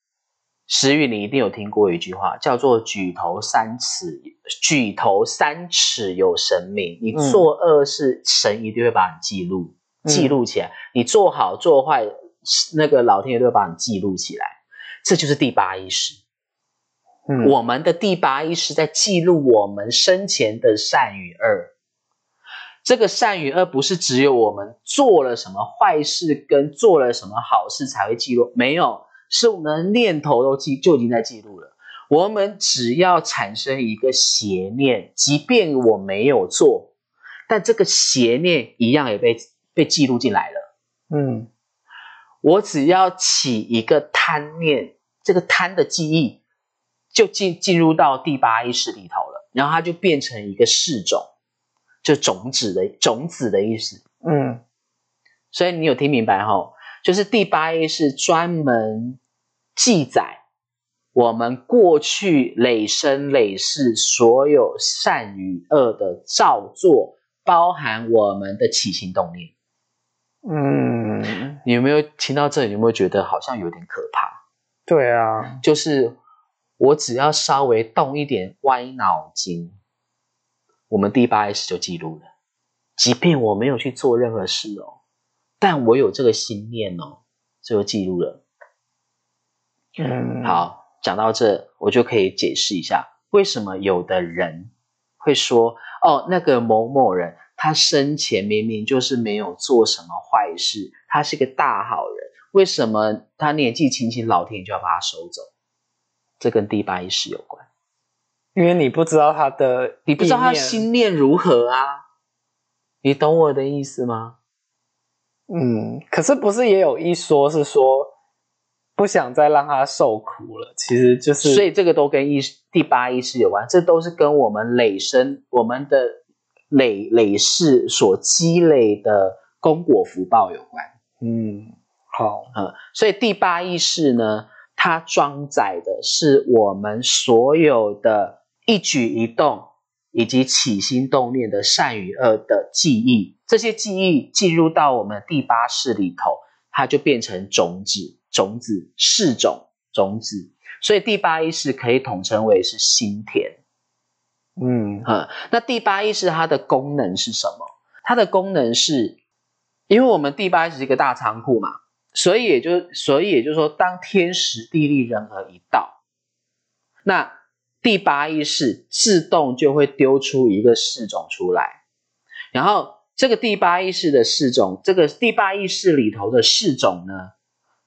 A: 石宇，你一定有听过一句话，叫做“举头三尺，举头三尺有神明”。你
B: 嗯
A: 做恶事，神一定会把你记录记录起来；你做好做坏，那个老天爷都会把你记录起来。这就是第八意识。
B: 嗯，
A: 我们的第八意识在记录我们生前的善与恶。这个善与恶不是只有我们做了什么坏事跟做了什么好事才会记录，没有，是我们的念头都记就已经在记录了。我们只要产生一个邪念，即便我没有做，但这个邪念一样也被被记录进来了。
B: 嗯
A: 我只要起一个贪念，这个贪的记忆就进进入到第八意识里头了，然后它就变成一个示种，就种子的种子的意思。
B: 嗯
A: 所以你有听明白哈？就是第八意识专门记载我们过去累生累世所有善与恶的造作，包含我们的起心动念。
B: 嗯，
A: 你有没有听到这里？有没有觉得好像有点可怕？
B: 对啊，
A: 就是我只要稍微动一点歪脑筋，我们第八意识就记录了。即便我没有去做任何事哦，但我有这个心念哦，就记录了。
B: 嗯，，
A: 好，讲到这，我就可以解释一下，为什么有的人会说，哦，那个某某人，他生前明明就是没有做什么坏事，他是个大好人，为什么他年纪轻轻，老天就要把他收走？这跟第八意识有关，
B: 因为你不知道他的，
A: 你不知道他心，念如何啊？你懂我的意思吗？
B: 嗯，可是不是也有一说是说不想再让他受苦了，其实就是，
A: 所以这个都跟意第八意识有关，这都是跟我们累生我们的累累世所积累的功果福报有关。
B: 嗯，好，
A: 嗯，所以第八意识呢，它装载的是我们所有的一举一动以及起心动念的善与恶的记忆，这些记忆进入到我们第八识里头，它就变成种子，种子是种种子。所以第八意识可以统称为是心田。
B: 嗯
A: 哈，那第八意识它的功能是什么？它的功能是，因为我们第八意识是一个大仓库嘛，所以也就所以也就是说，当天时地利人和一到，那第八意识自动就会丢出一个示种出来，然后这个第八意识的示种，这个第八意识里头的示种呢，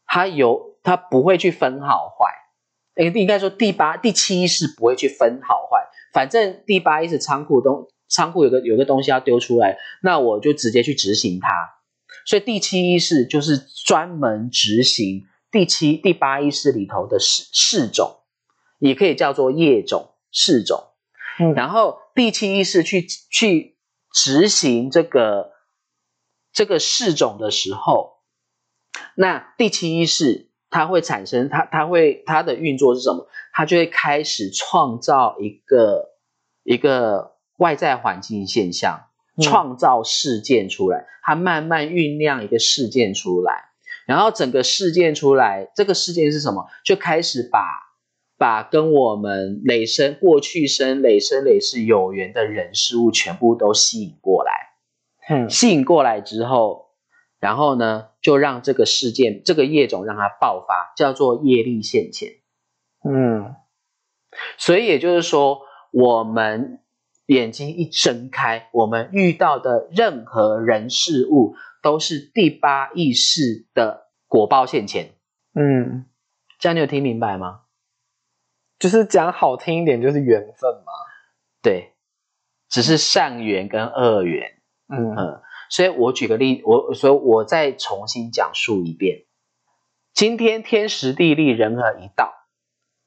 A: 它有它不会去分好坏，诶，应该说第八第七意识不会去分好坏。反正第八意识仓库东仓库有个有个东西要丢出来，那我就直接去执行它。所以第七意识就是专门执行第七、第八意识里头的示示种，也可以叫做业种、事种。
B: 嗯
A: 然后第七意识去去执行这个这个事种的时候，那第七意识它会产生它它会它的运作是什么？它就会开始创造一个一个外在环境现象，
B: 嗯
A: 创造事件出来，它慢慢酝酿一个事件出来，然后整个事件出来，这个事件是什么？就开始把把跟我们累生过去生累生累世有缘的人事物全部都吸引过来。
B: 嗯
A: 吸引过来之后，然后呢，就让这个事件、这个业种让它爆发，叫做业力现前。
B: 嗯
A: 所以也就是说，我们眼睛一睁开，我们遇到的任何人事物都是第八意识的果报现前。
B: 嗯，
A: 这样你有听明白吗？
B: 就是讲好听一点，就是缘分嘛。
A: 对，只是善缘跟恶缘。
B: 嗯
A: 嗯，所以我举个例，我所以我再重新讲述一遍。今天天时地利人和一到，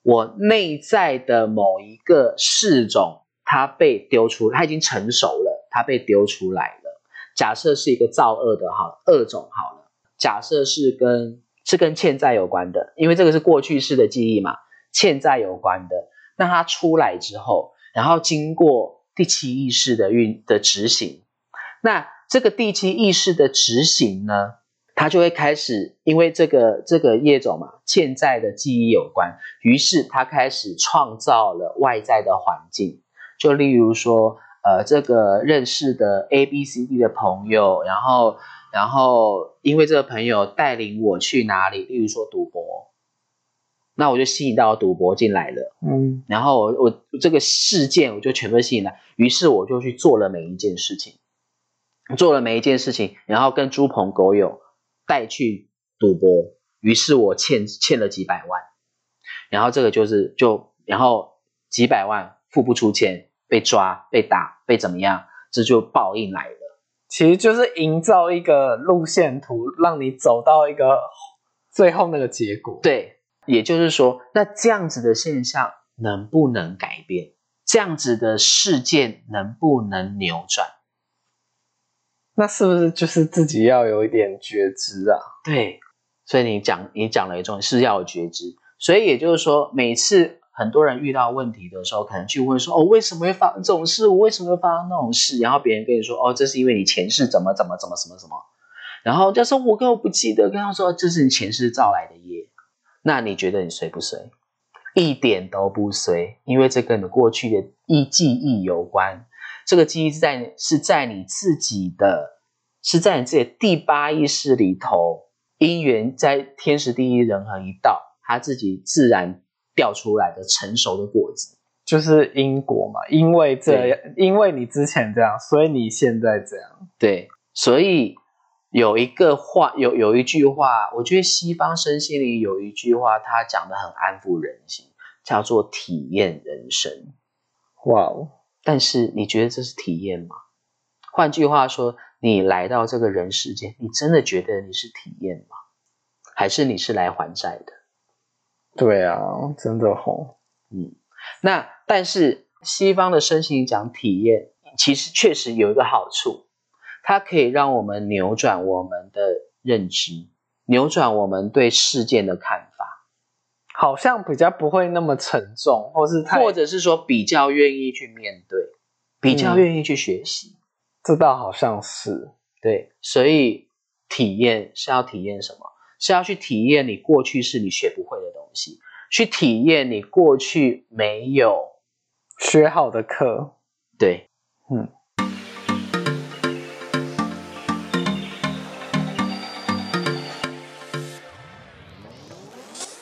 A: 我内在的某一个事种，它被丢出，它已经成熟了，它被丢出来了。假设是一个造恶的，好了，恶种好了。假设是跟是跟欠债有关的，因为这个是过去式的记忆嘛，欠债有关的。那他出来之后，然后经过第七意识的运的执行。那这个第七意识的执行呢，他就会开始，因为这个这个业种嘛，欠债的记忆有关，于是他开始创造了外在的环境，就例如说，呃，这个认识的 A、B、C、D 的朋友，然后，然后因为这个朋友带领我去哪里，例如说赌博，那我就吸引到赌博进来了，
B: 嗯
A: 然后我我这个事件我就全部吸引了，于是我就去做了每一件事情，做了每一件事情，然后跟猪朋狗友带去赌博，于是我欠欠了几百万，然后这个就是就然后几百万付不出钱，被抓被打被怎么样，这就报应来了。
B: 其实就是营造一个路线图，让你走到一个最后那个结果。
A: 对，也就是说，那这样子的现象能不能改变？这样子的事件能不能扭转？
B: 那是不是就是自己要有一点觉知啊？
A: 对，所以你讲你讲了一种是要有觉知，所以也就是说，每次很多人遇到问题的时候，可能去问说，哦，为什么会发生这种事？我为什么会发生那种事？然后别人跟你说，哦，这是因为你前世怎么怎么怎么什么什么，然后就说我根本不记得，跟他说这是你前世造来的业，那你觉得你衰不衰？一点都不衰，因为这跟你过去的忆记忆有关。这个记忆是在是在你自己的，是在你自己的第八意识里头，因缘在天时地利人和一道，它自己自然掉出来的成熟的果子。
B: 就是因果嘛，因为这样，因为你之前这样，所以你现在这样。
A: 对，所以有一个话，有有一句话，我觉得西方身心灵有一句话，他讲的很安抚人心，叫做体验人生。
B: 哇哦，
A: 但是你觉得这是体验吗？换句话说，你来到这个人世间，你真的觉得你是体验吗？还是你是来还债的？
B: 对啊，真的吼。
A: 嗯，那但是西方的身心灵讲体验，其实确实有一个好处，它可以让我们扭转我们的认知，扭转我们对事件的看法，
B: 好像比较不会那么沉重，或是太，
A: 或者是说比较愿意去面对，比较
B: 嗯
A: 愿意去学习。
B: 这倒好像是，
A: 对，所以体验是要体验什么？是要去体验你过去是你学不会的东西，去体验你过去没有
B: 学好的课，
A: 对，
B: 嗯。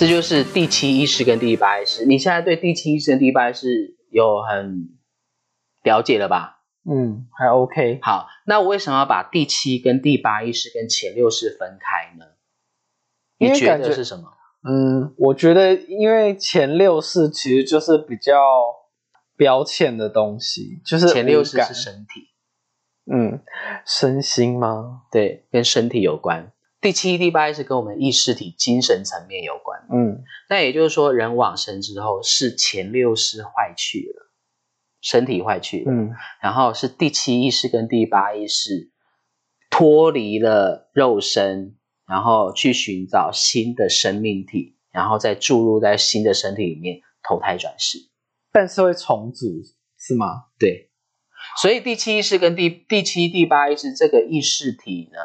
A: 这就是第七意识跟第八意识。你现在对第七意识跟第八意识有很了解了吧？
B: 嗯，还 OK。
A: 好，那我为什么要把第七跟第八意识跟前六识分开呢？你觉得是什么？
B: 嗯，我觉得因为前六式其实就是比较标签的东西，就是
A: 前六识是身体，
B: 嗯，身心吗？
A: 对，跟身体有关。第七、第八意识跟我们意识体、精神层面有关。
B: 嗯
A: 那也就是说，人往生之后是前六识坏去了，身体坏去了，
B: 嗯
A: 然后是第七意识跟第八意识脱离了肉身，然后去寻找新的生命体，然后再注入在新的身体里面投胎转世。
B: 但是会重组是吗？
A: 对，所以第七意识跟第第七、第八意识这个意识体呢，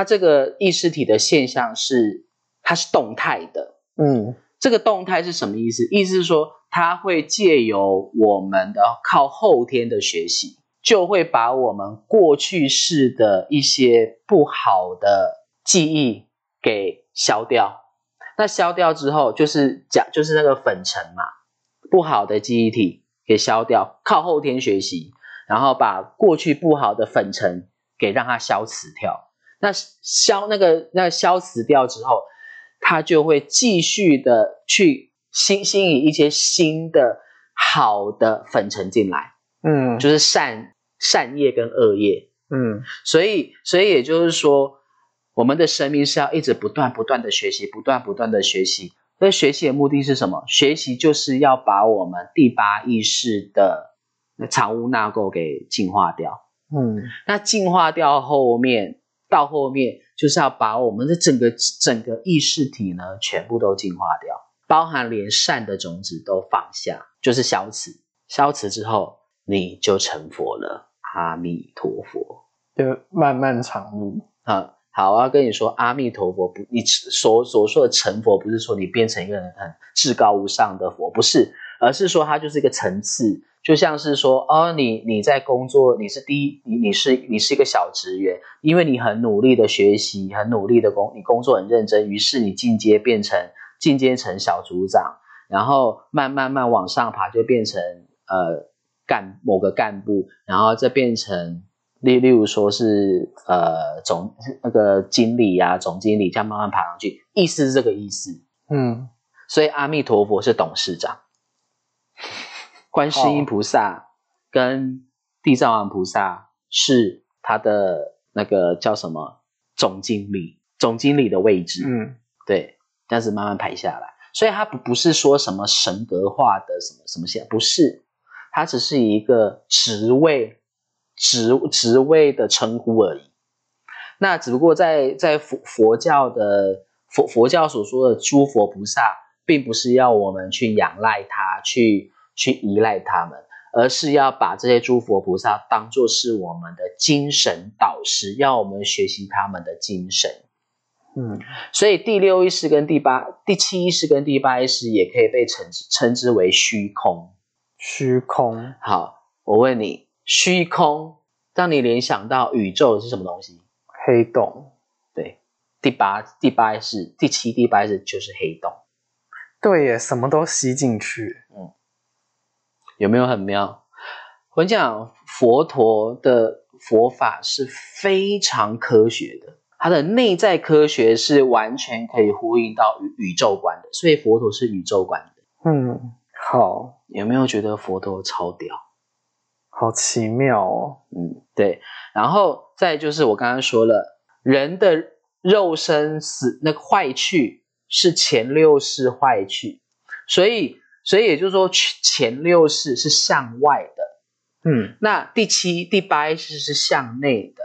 A: 它这个意识体的现象是它是动态的。
B: 嗯
A: 这个动态是什么意思？意思是说，它会借由我们的靠后天的学习，就会把我们过去式的一些不好的记忆给消掉。那消掉之后，就是讲就是那个粉尘嘛，不好的记忆体给消掉，靠后天学习，然后把过去不好的粉尘给让它消磁掉。那消那个那消死掉之后，它就会继续的去吸吸引一些新的好的粉尘进来，
B: 嗯，
A: 就是善善业跟恶业。
B: 嗯
A: 所以，所以也就是说，我们的生命是要一直不断不断的学习，不断不断的学习。那学习的目的是什么？学习就是要把我们第八意识的藏污纳垢给净化掉。
B: 嗯
A: 那净化掉后面，到后面就是要把我们的整个整个意识体呢，全部都净化掉，包含连善的种子都放下，就是消磁。消磁之后，你就成佛了。阿弥陀佛。
B: 就漫漫长路。
A: 啊，好，我要跟你说，阿弥陀佛不，你所所说的成佛，不是说你变成一个人很至高无上的佛，不是，而是说它就是一个层次，就像是说，哦，你你在工作，你是第一，你你是你是一个小职员，因为你很努力的学习，很努力的工，你工作很认真，于是你进阶变成进阶成小组长，然后慢慢慢往上爬，就变成呃干某个干部，然后再变成例例如说是呃总那个经理呀、总经理，这样慢慢爬上去，意思是这个意思。
B: 嗯
A: 所以阿弥陀佛是董事长，观世音菩萨跟地藏王菩萨是他的那个叫什么总经理，总经理的位置。
B: 嗯
A: 对，这样子慢慢排下来，所以他不不是说什么神格化的什么什么线，不是，他只是一个职位职职位的称呼而已。那只不过在在佛佛教的佛佛教所说的诸佛菩萨，并不是要我们去仰赖他，去去依赖他们，而是要把这些诸佛菩萨当做是我们的精神导师，要我们学习他们的精神。
B: 嗯
A: 所以第六意识跟第八、第七意识跟第八意识也可以被称之称之为虚空。
B: 虚空。
A: 好，我问你，虚空让你联想到宇宙是什么东西？
B: 黑洞。
A: 对，第八、第八意识、第七、第八意识就是黑洞，
B: 对耶，什么都吸进去。
A: 有没有很妙？我跟你讲，佛陀的佛法是非常科学的，它的内在科学是完全可以呼应到宇宇宙观的，所以佛陀是宇宙观的。
B: 嗯，好
A: 有没有觉得佛陀超屌？
B: 好奇妙哦。
A: 嗯，对。然后再就是我刚刚说了，人的肉身死那个坏去是前六世坏去，所以所以也就是说前六世是向外的，
B: 嗯
A: 那第七、第八意识是向内的。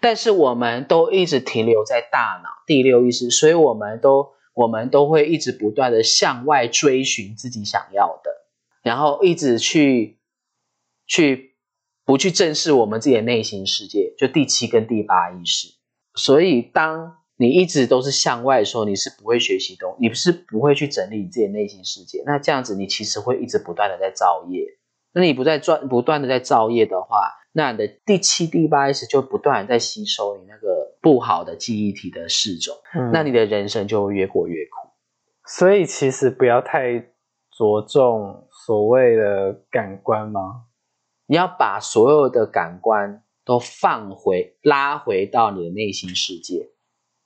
A: 但是我们都一直停留在大脑第六意识，所以我们都我们都会一直不断的向外追寻自己想要的，然后一直去去不去正视我们自己的内心世界，就第七跟第八意识。所以当你一直都是向外的时候，你是不会学习东，你是不会去整理你自己的内心世界。那这样子，你其实会一直不断的在造业。那你不在转不断的在造业的话，那你的第七、第八意识就不断的在吸收你那个不好的记忆体的四种，
B: 嗯，
A: 那你的人生就会越过越苦。
B: 所以其实不要太着重所谓的感官吗？
A: 你要把所有的感官都放回、拉回到你的内心世界，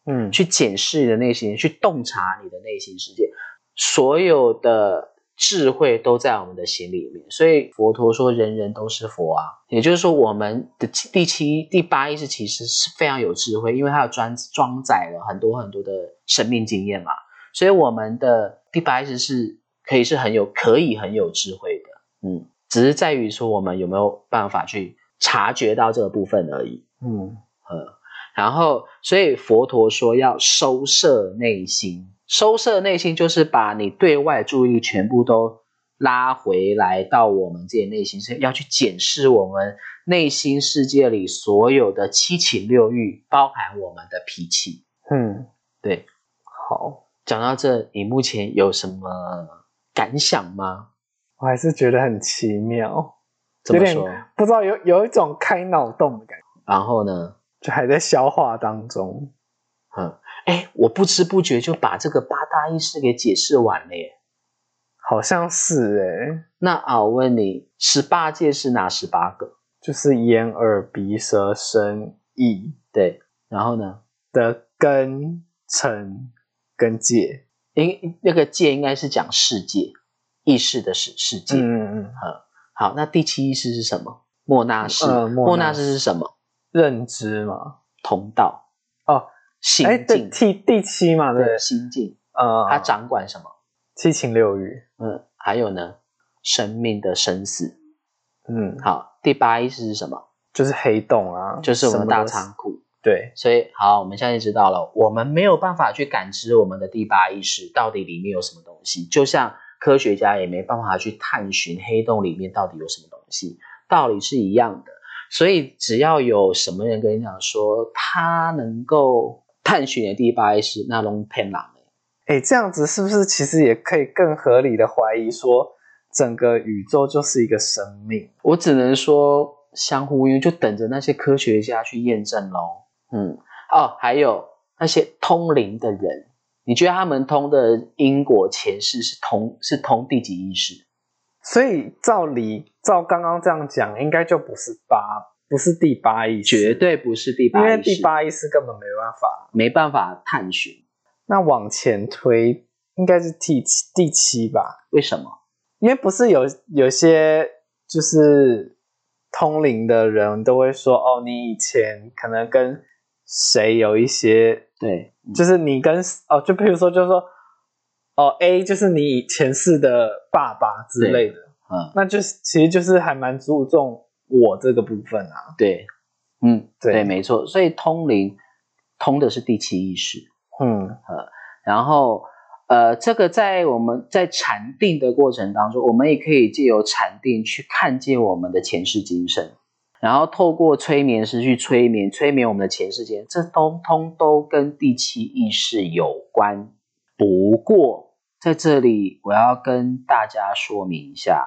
B: 嗯
A: 去检视你的内心，去洞察你的内心世界。所有的智慧都在我们的心里面，所以佛陀说人人都是佛啊。也就是说，我们的第七、第八意识其实是非常有智慧，因为它有装装载了很多很多的生命经验嘛。所以我们的第八意识是可以是很有、可以很有智慧的，嗯，只是在于说我们有没有办法去察觉到这个部分而已。
B: 嗯
A: 呃，然后，所以佛陀说要收摄内心，收摄内心就是把你对外注意力全部都拉回来到我们自己的内心，是要去检视我们内心世界里所有的七情六欲，包含我们的脾气。
B: 嗯，
A: 对，
B: 好，
A: 讲到这，你目前有什么感想吗？
B: 我还是觉得很奇妙，
A: 怎么说？
B: 不知道有有一种开脑洞的感觉，
A: 然后呢？
B: 就还在消化当中。
A: 嗯，哎，我不知不觉就把这个八大意识给解释完了耶。
B: 好像是哎，
A: 那啊，我问你，十八戒是哪十八个？
B: 就是眼耳鼻舌身意
A: 对，然后呢？
B: 的根尘跟界。
A: 应那个界应该是讲世界，意识的世世界。
B: 嗯嗯嗯，
A: 好，那第七意识是什么？莫那识。
B: 呃莫那
A: 莫那识是什么？
B: 认知嘛。
A: 通道。
B: 哦，
A: 心
B: 哎，对，
A: 境。
B: 第第七嘛，对，
A: 对，心境。
B: 呃，
A: 它掌管什么？
B: 七情六欲。
A: 嗯，还有呢，生命的生死。
B: 嗯，
A: 好，第八意识是什么？
B: 就是黑洞啊，
A: 就是我们大仓库。
B: 对，
A: 所以好，我们现在知道了，我们没有办法去感知我们的第八意识到底里面有什么东西，就像科学家也没办法去探寻黑洞里面到底有什么东西，道理是一样的。所以只要有什么人跟你讲说他能够探寻的第八意识，那拢骗人的。
B: 哎，这样子是不是其实也可以更合理的怀疑说，整个宇宙就是一个生命？
A: 我只能说相互因为就等着那些科学家去验证喽。嗯，哦，还有那些通灵的人，你觉得他们通的因果前世是通是通第几意识？
B: 所以照理照刚刚这样讲，应该就不是八，不是第八意识，
A: 绝对不是第八意识，
B: 因为第八意识根本没办法。
A: 没办法探寻，
B: 那往前推，应该是第七第七吧？
A: 为什么？
B: 因为不是有有些就是通灵的人都会说，哦，你以前可能跟谁有一些，
A: 对，
B: 就是你跟哦，就比如说，就是说，哦，A 就是你以前世的爸爸之类的，
A: 嗯，
B: 那就是其实就是还蛮注重我这个部分啊。
A: 对，嗯，
B: 对
A: 对，没错。所以通灵通的是第七意识，
B: 嗯呃
A: 然后呃，这个在我们在禅定的过程当中，我们也可以借由禅定去看见我们的前世今生，然后透过催眠师去催眠，催眠我们的前世今生，这通通都跟第七意识有关。不过在这里我要跟大家说明一下，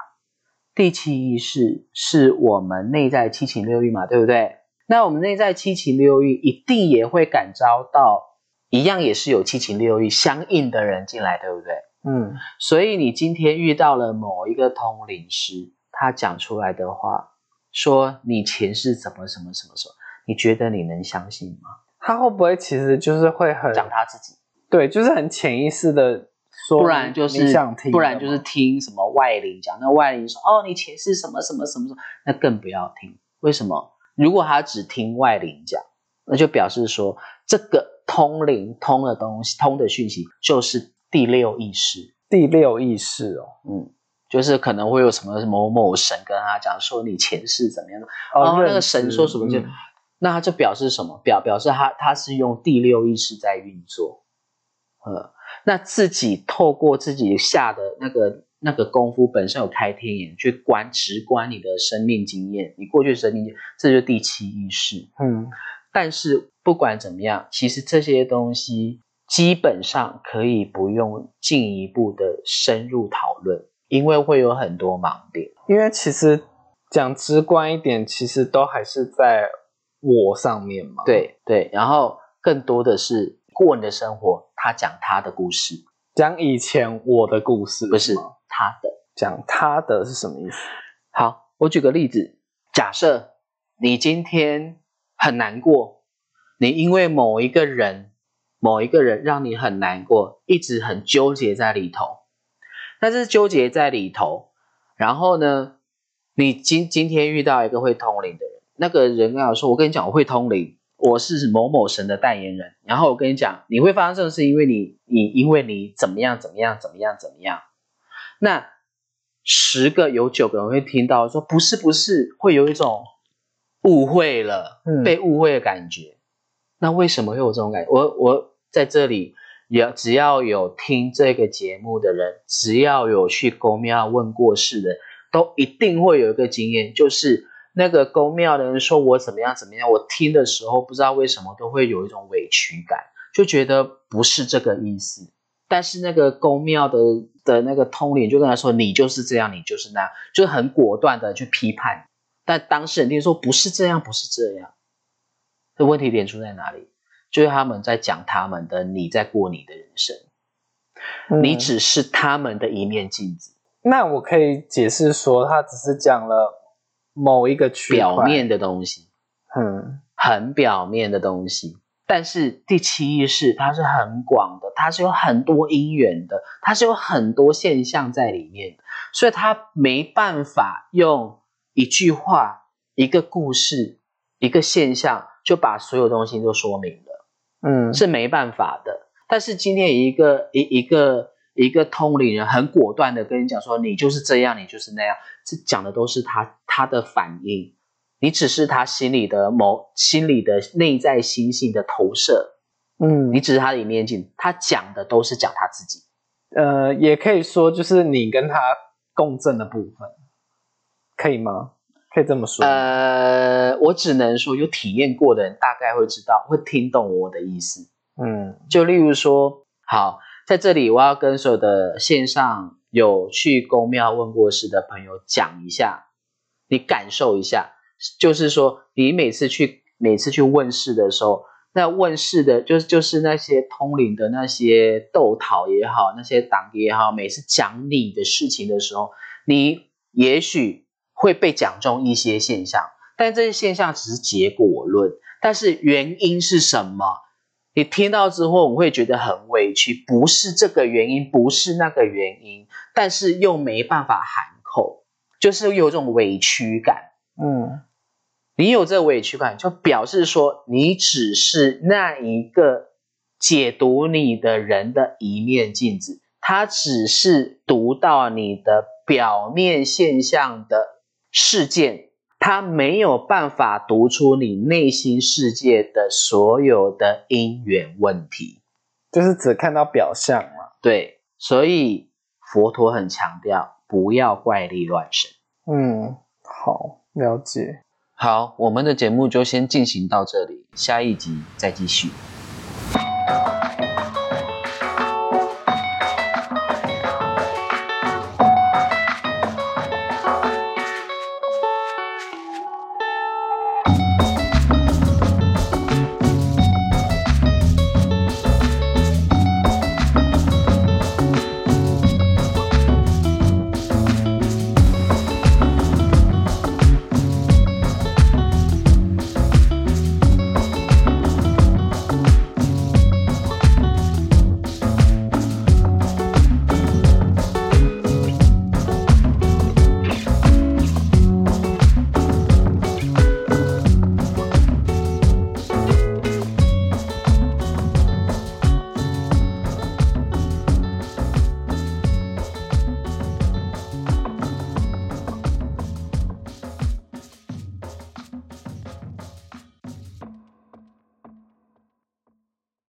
A: 第七意识是我们内在七情六欲嘛，对不对？那我们内在七情六欲一定也会感召到，一样也是有七情六欲相应的人进来，对不对？
B: 嗯
A: 所以你今天遇到了某一个通灵师，他讲出来的话，说你前世怎么什么什么什么，你觉得你能相信吗？
B: 他会不会其实就是会很
A: 讲他自己，
B: 对，就是很潜意识的说，
A: 不然就是不然就是听什么外灵讲，那外灵说哦你前世什么什么什么什么，那更不要听。为什么？如果他只听外灵讲，那就表示说这个通灵通的东西通的讯息就是第六意识，
B: 第六意识哦。
A: 嗯，就是可能会有什么某某神跟他讲说你前世怎么样的，哦那个神说什么就
B: 嗯
A: 那他就表示什么？表表示他他是用第六意识在运作，呃，那自己透过自己下的那个那个功夫，本身有开天眼去观直观你的生命经验，你过去的生命经验，这就是第七意识。
B: 嗯
A: 但是不管怎么样，其实这些东西基本上可以不用进一步的深入讨论，因为会有很多盲点。
B: 因为其实讲直观一点，其实都还是在我上面嘛。，
A: 对对，然后更多的是过你的生活，他讲他的故事，
B: 讲以前我的故事
A: 不是他的。
B: 讲他的是什么意思？
A: 好，我举个例子，假设你今天很难过，你因为某一个人、某一个人让你很难过，一直很纠结在里头。但是纠结在里头，然后呢，你今今天遇到一个会通灵的人，那个人跟我说：“我跟你讲，我会通灵，我是某某神的代言人。”然后我跟你讲，你会发生这种事，因为你你因为你怎么样怎么样怎么样怎么样，那十个有九个人会听到说不是不是，会有一种误会了，
B: 嗯
A: 被误会的感觉。那为什么会有这种感觉？我我在这里也只要有听这个节目的人，只要有去公庙问过事的，都一定会有一个经验，就是那个公庙的人说我怎么样怎么样，我听的时候不知道为什么都会有一种委屈感，就觉得不是这个意思。但是那个公庙的的那个通灵就跟他说：“你就是这样，你就是那样，就是很果断的去批判。”但当事人听说不是这样，不是这样。这问题点出在哪里？就是他们在讲他们的，你在过你的人生。你
B: 嗯
A: 只是他们的一面镜子，
B: 那我可以解释说，他只是讲了某一个区
A: 表面，的东西，
B: 嗯
A: 很表面的东西。但是第七意识它是很广的，它是有很多因缘的，它是有很多现象在里面，所以它没办法用一句话、一个故事、一个现象就把所有东西都说明了。
B: 嗯
A: 是没办法的。但是今天一个一一个一个通灵人很果断的跟你讲说，你就是这样，你就是那样，这讲的都是他他的反应，你只是他心里的某心里的内在心性的投射，
B: 嗯
A: 你只是他的一面镜，他讲的都是讲他自己。
B: 呃，也可以说就是你跟他共振的部分，可以吗？可以这么说。
A: 呃，我只能说有体验过的人大概会知道，会听懂我的意思。
B: 嗯
A: 就例如说，好，在这里我要跟所有的线上有去公庙问过事的朋友讲一下，你感受一下，就是说你每次去每次去问事的时候，那问事的就是就是那些通灵的那些斗讨也好，那些党也好，每次讲你的事情的时候，你也许会被讲中一些现象，但这些现象只是结果论，但是原因是什么？你听到之后，我会觉得很委屈，不是这个原因，不是那个原因，但是又没办法喊口，就是有种委屈感。
B: 嗯
A: 你有这委屈感，就表示说你只是那一个解读你的人的一面镜子，他只是读到你的表面现象的事件，他没有办法读出你内心世界的所有的因缘问题。
B: 就是只看到表象嘛。
A: 对，所以佛陀很强调不要怪力乱神。
B: 嗯，好，了解。
A: 好，我们的节目就先进行到这里，下一集再继续。